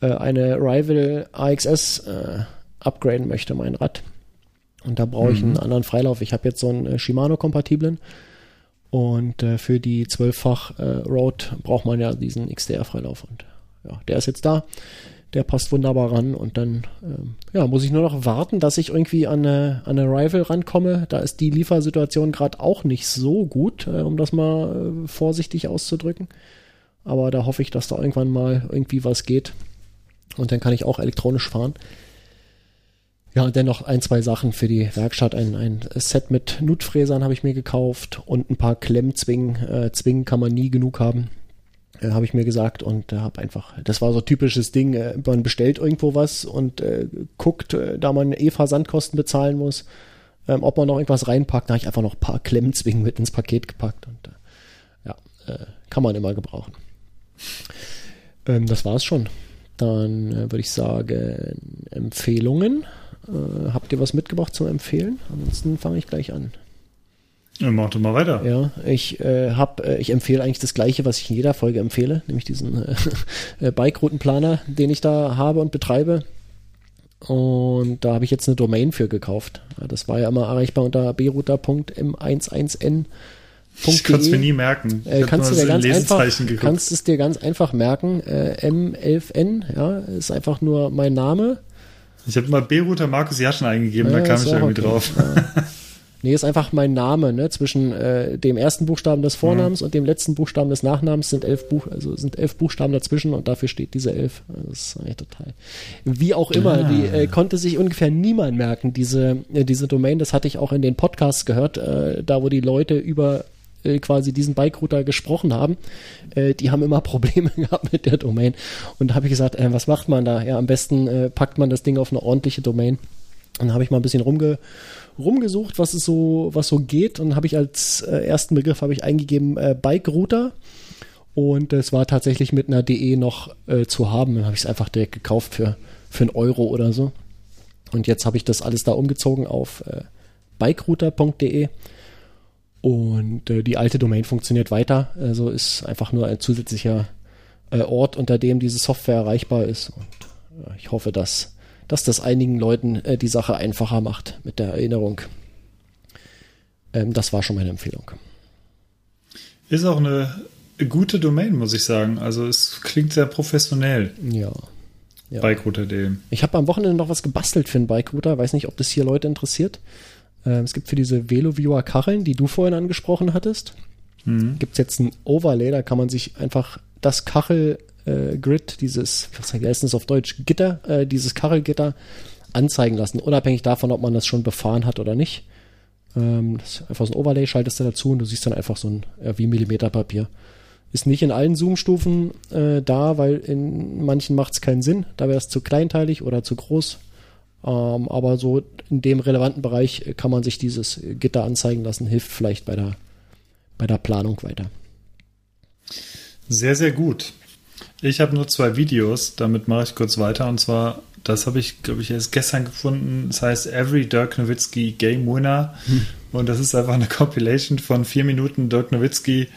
eine Rival AXS upgraden möchte, mein Rad. Und da brauche ich mhm. einen anderen Freilauf. Ich habe jetzt so einen Shimano-kompatiblen. Und äh, für die 12-fach äh, Road braucht man ja diesen XDR-Freilauf. Und ja, der ist jetzt da der passt wunderbar ran und dann ähm, ja, muss ich nur noch warten, dass ich irgendwie an eine, an eine Rival rankomme. Da ist die Liefersituation gerade auch nicht so gut, äh, um das mal äh, vorsichtig auszudrücken. Aber da hoffe ich, dass da irgendwann mal irgendwie was geht. Und dann kann ich auch elektronisch fahren. Ja, und dann ein, zwei Sachen für die Werkstatt. Ein, ein Set mit Nutfräsern habe ich mir gekauft und ein paar Klemmzwingen. Äh, Zwingen kann man nie genug haben äh, habe ich mir gesagt und äh, habe einfach, das war so typisches Ding, äh, man bestellt irgendwo was und äh, guckt, äh, da man E-Versandkosten bezahlen muss, ähm, ob man noch irgendwas reinpackt. Da habe ich einfach noch ein paar Klemmzwingen mit ins Paket gepackt und äh, ja, äh, kann man immer gebrauchen. Ähm, das war's schon. Dann äh, würde ich sagen, Empfehlungen. Äh, habt ihr was mitgebracht zum Empfehlen? Ansonsten fange ich gleich an. Mach doch mal weiter. Ja, ich äh, habe, äh, ich empfehle eigentlich das Gleiche, was ich in jeder Folge empfehle, nämlich diesen äh, Bike-Routenplaner, den ich da habe und betreibe. Und da habe ich jetzt eine Domain für gekauft. Das war ja immer erreichbar unter brouter.m11n. Ich konnte es mir nie merken. Äh, kannst du dir ganz einfach, kannst es dir ganz einfach merken. Äh, M11N, ja, ist einfach nur mein Name. Ich habe mal B-Router Markus Jaschen eingegeben, ja, da kam ich irgendwie okay. drauf. Ja. Nee, ist einfach mein Name, ne? Zwischen äh, dem ersten Buchstaben des Vornamens mhm. und dem letzten Buchstaben des Nachnamens sind elf Buch, also sind elf Buchstaben dazwischen und dafür steht diese elf. Das ist eigentlich total. Wie auch immer, ah. die äh, konnte sich ungefähr niemand merken, diese, äh, diese Domain. Das hatte ich auch in den Podcasts gehört, äh, da wo die Leute über äh, quasi diesen Bike-Router gesprochen haben, äh, die haben immer Probleme gehabt mit der Domain. Und da habe ich gesagt, äh, was macht man da? Ja, am besten äh, packt man das Ding auf eine ordentliche Domain. Dann habe ich mal ein bisschen rumge rumgesucht, was es so, was so geht. Und habe ich als äh, ersten Begriff ich eingegeben äh, Bike Router. Und es war tatsächlich mit einer DE noch äh, zu haben. Dann habe ich es einfach direkt gekauft für, für einen Euro oder so. Und jetzt habe ich das alles da umgezogen auf äh, bikerouter.de. Und äh, die alte Domain funktioniert weiter. Also ist einfach nur ein zusätzlicher äh, Ort, unter dem diese Software erreichbar ist. Und äh, ich hoffe, dass dass das einigen Leuten äh, die Sache einfacher macht mit der Erinnerung. Ähm, das war schon meine Empfehlung. Ist auch eine gute Domain, muss ich sagen. Also es klingt sehr professionell. Ja. ja. Bikerouter.de. Ich habe am Wochenende noch was gebastelt für einen Bikerouter. Weiß nicht, ob das hier Leute interessiert. Ähm, es gibt für diese VeloViewer Kacheln, die du vorhin angesprochen hattest, mhm. gibt es jetzt ein Overlay. Da kann man sich einfach das Kachel äh, dieses, was heißt das auf Deutsch, Gitter, äh, dieses Kachelgitter anzeigen lassen, unabhängig davon, ob man das schon befahren hat oder nicht. Ähm, das ist einfach so ein Overlay, schaltest du dazu und du siehst dann einfach so ein wie Millimeterpapier. Ist nicht in allen Zoom-Stufen äh, da, weil in manchen macht es keinen Sinn. Da wäre es zu kleinteilig oder zu groß. Ähm, aber so in dem relevanten Bereich kann man sich dieses Gitter anzeigen lassen, hilft vielleicht bei der, bei der Planung weiter. Sehr, sehr gut. Ich habe nur zwei Videos, damit mache ich kurz weiter. Und zwar, das habe ich, glaube ich, erst gestern gefunden. Das heißt Every Dirk Nowitzki Game Winner. Hm. Und das ist einfach eine Compilation von vier Minuten Dirk Nowitzki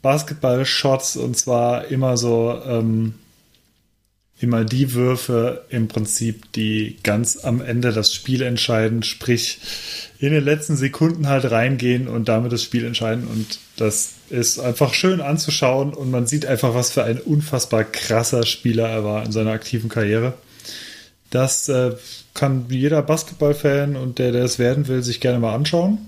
Basketball-Shots. Und zwar immer so, ähm, immer die Würfe im Prinzip, die ganz am Ende das Spiel entscheiden. Sprich, in den letzten Sekunden halt reingehen und damit das Spiel entscheiden. Und das ist einfach schön anzuschauen und man sieht einfach, was für ein unfassbar krasser Spieler er war in seiner aktiven Karriere. Das äh, kann jeder Basketballfan und der, der es werden will, sich gerne mal anschauen.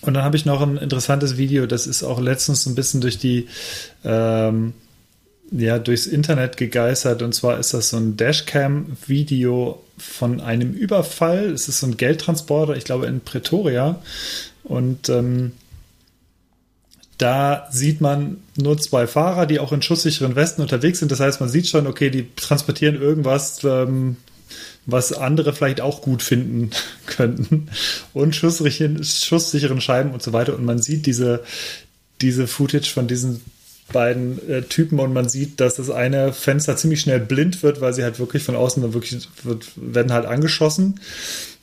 Und dann habe ich noch ein interessantes Video, das ist auch letztens ein bisschen durch die ähm, ja, durchs Internet gegeistert. Und zwar ist das so ein Dashcam-Video von einem Überfall. Es ist so ein Geldtransporter, ich glaube in Pretoria. Und ähm, da sieht man nur zwei Fahrer, die auch in schusssicheren Westen unterwegs sind. Das heißt, man sieht schon, okay, die transportieren irgendwas, ähm, was andere vielleicht auch gut finden könnten. Und schusssicheren, Scheiben und so weiter. Und man sieht diese, diese Footage von diesen beiden äh, Typen und man sieht, dass das eine Fenster ziemlich schnell blind wird, weil sie halt wirklich von außen dann wirklich wird, werden halt angeschossen,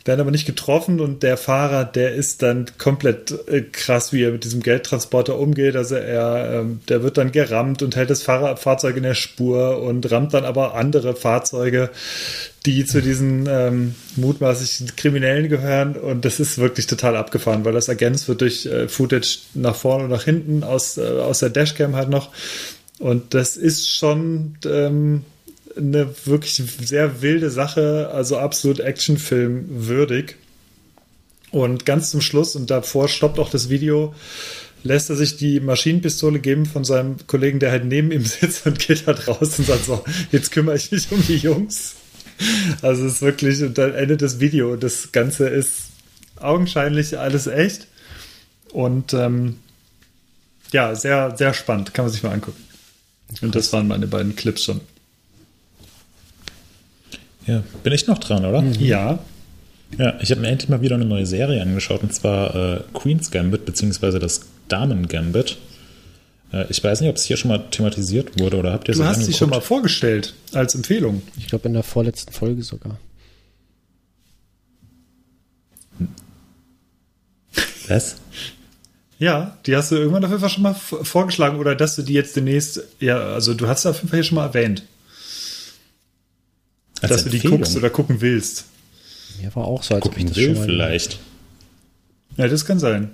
werden aber nicht getroffen und der Fahrer, der ist dann komplett äh, krass, wie er mit diesem Geldtransporter umgeht. Also er, ähm, der wird dann gerammt und hält das Fahrer, Fahrzeug in der Spur und rammt dann aber andere Fahrzeuge die zu diesen ähm, mutmaßlichen Kriminellen gehören. Und das ist wirklich total abgefahren, weil das ergänzt wird durch äh, Footage nach vorne und nach hinten aus, äh, aus der Dashcam halt noch. Und das ist schon ähm, eine wirklich sehr wilde Sache, also absolut Actionfilm würdig. Und ganz zum Schluss, und davor stoppt auch das Video, lässt er sich die Maschinenpistole geben von seinem Kollegen, der halt neben ihm sitzt und geht halt raus und sagt so, jetzt kümmere ich mich um die Jungs. Also es ist wirklich, und dann endet das Video. Und das Ganze ist augenscheinlich alles echt. Und ähm, ja, sehr, sehr spannend. Kann man sich mal angucken. Und das waren meine beiden Clips schon. Ja, bin ich noch dran, oder? Mhm. Ja. Ja, ich habe mir endlich mal wieder eine neue Serie angeschaut, und zwar äh, Queen's Gambit, beziehungsweise das Damen Gambit. Äh, ich weiß nicht, ob es hier schon mal thematisiert wurde oder habt ihr es Du hast sie schon mal vorgestellt als Empfehlung. Ich glaube in der vorletzten Folge sogar. Was? Ja, die hast du irgendwann auf jeden Fall schon mal vorgeschlagen oder dass du die jetzt demnächst, ja, also du hast sie auf jeden Fall hier schon mal erwähnt. Als dass Empfehlung. du die guckst oder gucken willst. Mir war auch so, als gucken ob ich das will schon vielleicht. Ja, das kann sein.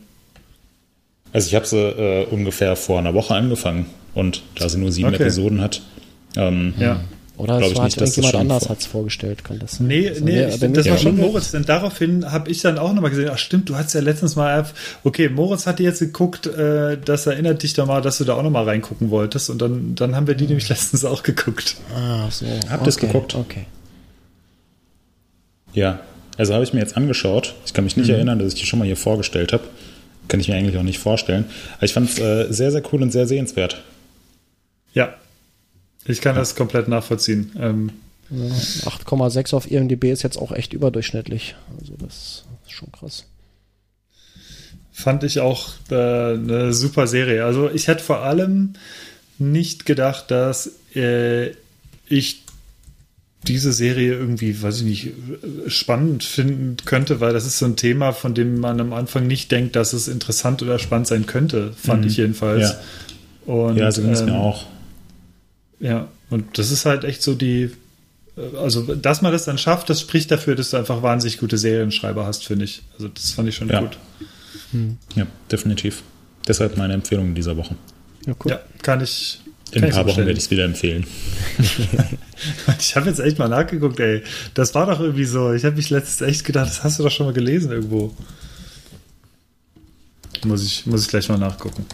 Also ich habe sie äh, ungefähr vor einer Woche angefangen und da sie nur sieben okay. Episoden hat, ähm, ja. Oder es war irgendjemand anders hat es vorgestellt, kann das sein? Nee, nee, ich, das war schon Moritz, denn daraufhin habe ich dann auch nochmal gesehen, ach stimmt, du hast ja letztens mal, okay, Moritz hat dir jetzt geguckt, äh, das erinnert dich da mal, dass du da auch nochmal reingucken wolltest und dann, dann haben wir die nämlich letztens auch geguckt. Ah, so. Habt ihr es geguckt? Okay. Ja, also habe ich mir jetzt angeschaut. Ich kann mich nicht mhm. erinnern, dass ich die schon mal hier vorgestellt habe. Kann ich mir eigentlich auch nicht vorstellen. Aber ich fand es äh, sehr, sehr cool und sehr sehenswert. Ja, ich kann ja. das komplett nachvollziehen. Ähm, ja, 8,6 auf IMDb ist jetzt auch echt überdurchschnittlich. Also das ist schon krass. Fand ich auch äh, eine super Serie. Also ich hätte vor allem nicht gedacht, dass äh, ich diese Serie irgendwie, weiß ich nicht, spannend finden könnte, weil das ist so ein Thema, von dem man am Anfang nicht denkt, dass es interessant oder spannend sein könnte, fand mhm. ich jedenfalls. Ja, Und, ja so ging es ähm, mir auch. Ja, und das ist halt echt so die, äh, also dass man das dann schafft, das spricht dafür, dass du einfach wahnsinnig gute Serienschreiber hast, finde ich. Also das fand ich schon ja. gut. Hm. Ja, definitiv. Deshalb meine Empfehlung in dieser Woche. Ja, cool. ja kann ich. In ein paar Wochen werde ich es wieder empfehlen. ich habe jetzt echt mal nachgeguckt, ey. Das war doch irgendwie so. Ich habe mich letztens echt gedacht, das hast du doch schon mal gelesen irgendwo. Muss ich, muss ich gleich mal nachgucken.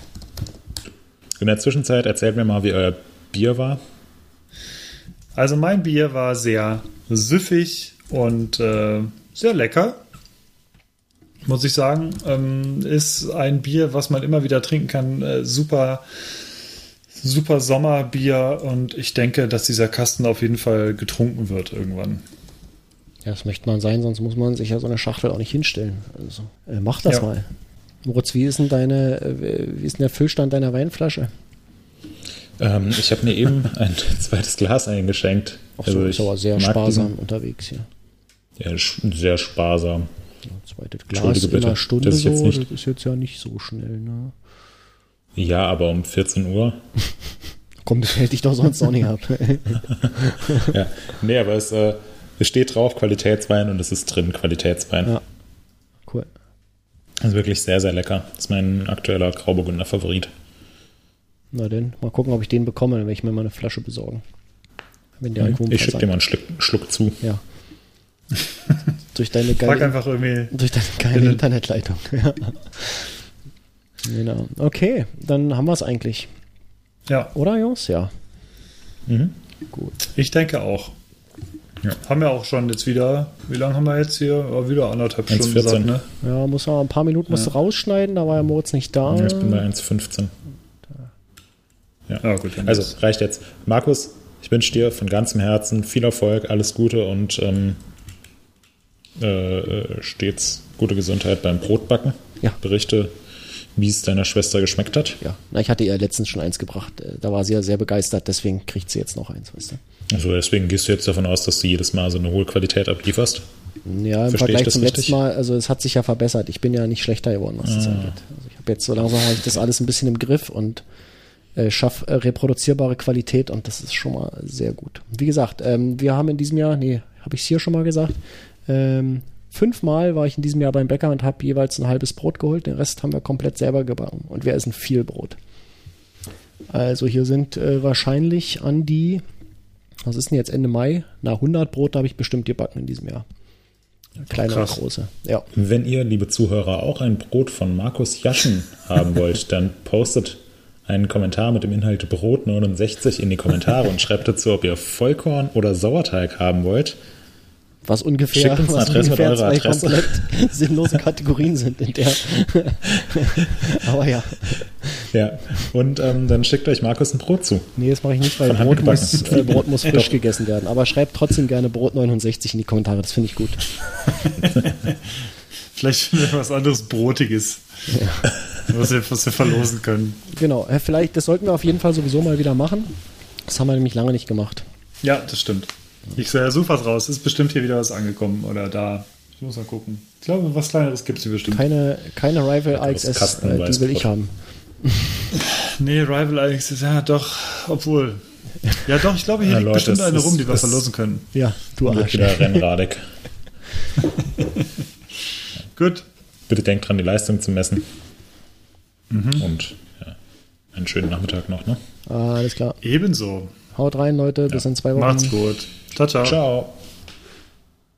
In der Zwischenzeit erzählt mir mal, wie euer Bier war. Also mein Bier war sehr süffig und äh, sehr lecker muss ich sagen. Ähm, ist ein Bier, was man immer wieder trinken kann. Äh, super super Sommerbier und ich denke, dass dieser Kasten auf jeden Fall getrunken wird irgendwann. Ja, das möchte man sein, sonst muss man sich ja so eine Schachtel auch nicht hinstellen. Also, äh, mach das ja. mal. Moritz, wie ist denn deine, äh, wie ist denn der Füllstand deiner Weinflasche? Ähm, ich habe mir eben ein zweites Glas eingeschenkt. Ach so, also ist aber sehr sparsam diesen, unterwegs hier. Ja, sehr sparsam. Ja, zweites Glas in einer Stunde das so, das ist jetzt ja nicht so schnell, ne? Ja, aber um 14 Uhr. Komm, das hält dich doch sonst auch nicht ab. ja, nee, aber es, äh, es steht drauf Qualitätswein und es ist drin Qualitätswein. Ja, cool. Also wirklich sehr, sehr lecker. Das ist mein aktueller Grauburgunder Favorit. Na denn, mal gucken, ob ich den bekomme, dann werde ich mir mal eine Flasche besorgen. Wenn der mhm. Ich schicke dir mal einen Schluck, Schluck zu. Ja. durch deine geile, durch deine geile Internetleitung. Ja. Genau. Okay, dann haben wir es eigentlich. Ja. Oder, Jungs? Ja. Mhm. Gut. Ich denke auch. Ja. Haben wir auch schon jetzt wieder, wie lange haben wir jetzt hier? Oh, wieder anderthalb Stunden gesagt, ne? Ja, muss man ein paar Minuten ja. rausschneiden, da war ja Moritz nicht da. Ja, ich bin bei 1,15. Ja. Ah, gut, also reicht jetzt. Markus, ich wünsche dir von ganzem Herzen viel Erfolg, alles Gute und ähm, äh, äh stets gute Gesundheit beim Brotbacken. Ja. Berichte wie es deiner Schwester geschmeckt hat. Ja, Na, ich hatte ihr letztens schon eins gebracht. Äh, da war sie ja sehr begeistert, deswegen kriegt sie jetzt noch eins, weißt du. Also deswegen gehst du jetzt davon aus, dass du jedes Mal so eine hohe Qualität ablieferst? Ja, im Verstehe Vergleich zum richtig? letzten Mal, also es hat sich ja verbessert. Ich bin ja nicht schlechter geworden, was das ah. angeht. Also ich habe jetzt so langsam habe ich das alles ein bisschen im Griff und äh, schaffe äh, reproduzierbare Qualität und das ist schon mal sehr gut. Wie gesagt, ähm, wir haben in diesem Jahr, nee, habe ich es hier schon mal gesagt, ähm, Fünfmal war ich in diesem Jahr beim Bäcker und habe jeweils ein halbes Brot geholt. Den Rest haben wir komplett selber gebacken. Und wir essen viel Brot. Also hier sind äh, wahrscheinlich an die, was ist denn jetzt Ende Mai? Na, 100 Brot habe ich bestimmt gebacken in diesem Jahr. Kleine und große. Ja. Wenn ihr, liebe Zuhörer, auch ein Brot von Markus Jaschen haben wollt, dann postet einen Kommentar mit dem Inhalt Brot 69 in die Kommentare und schreibt dazu, ob ihr Vollkorn oder Sauerteig haben wollt was ungefähr, was ungefähr zwei Adresse. komplett sinnlose Kategorien sind in der. Aber ja. Ja, und ähm, dann schickt euch Markus ein Brot zu. Nee, das mache ich nicht, weil Brot muss, äh, Brot muss frisch gegessen werden. Aber schreibt trotzdem gerne Brot 69 in die Kommentare, das finde ich gut. Vielleicht finden wir was anderes Brotiges. Ja. Was, wir, was wir verlosen können. Genau, äh, vielleicht, das sollten wir auf jeden Fall sowieso mal wieder machen. Das haben wir nämlich lange nicht gemacht. Ja, das stimmt. Ich suche was raus. Ist bestimmt hier wieder was angekommen oder da. Ich muss mal gucken. Ich glaube, was kleineres gibt es hier bestimmt. Keine, keine Rival IXS, äh, die will ich haben. Nee, Rival ist ja doch, obwohl. Ja, doch, ich glaube, hier Ja, liegt Leute, bestimmt es eine ist- rum, die wir verlosen können. Ja, du Arsch. wieder Rennradek. Gut. Bitte denkt dran, die Leistung zu messen. Mhm. Und ja, einen schönen Nachmittag noch. Ne? Alles klar. Ebenso. Haut rein, Leute. Bis in zwei Wochen. Macht's gut. Ciao, ciao. Ciao.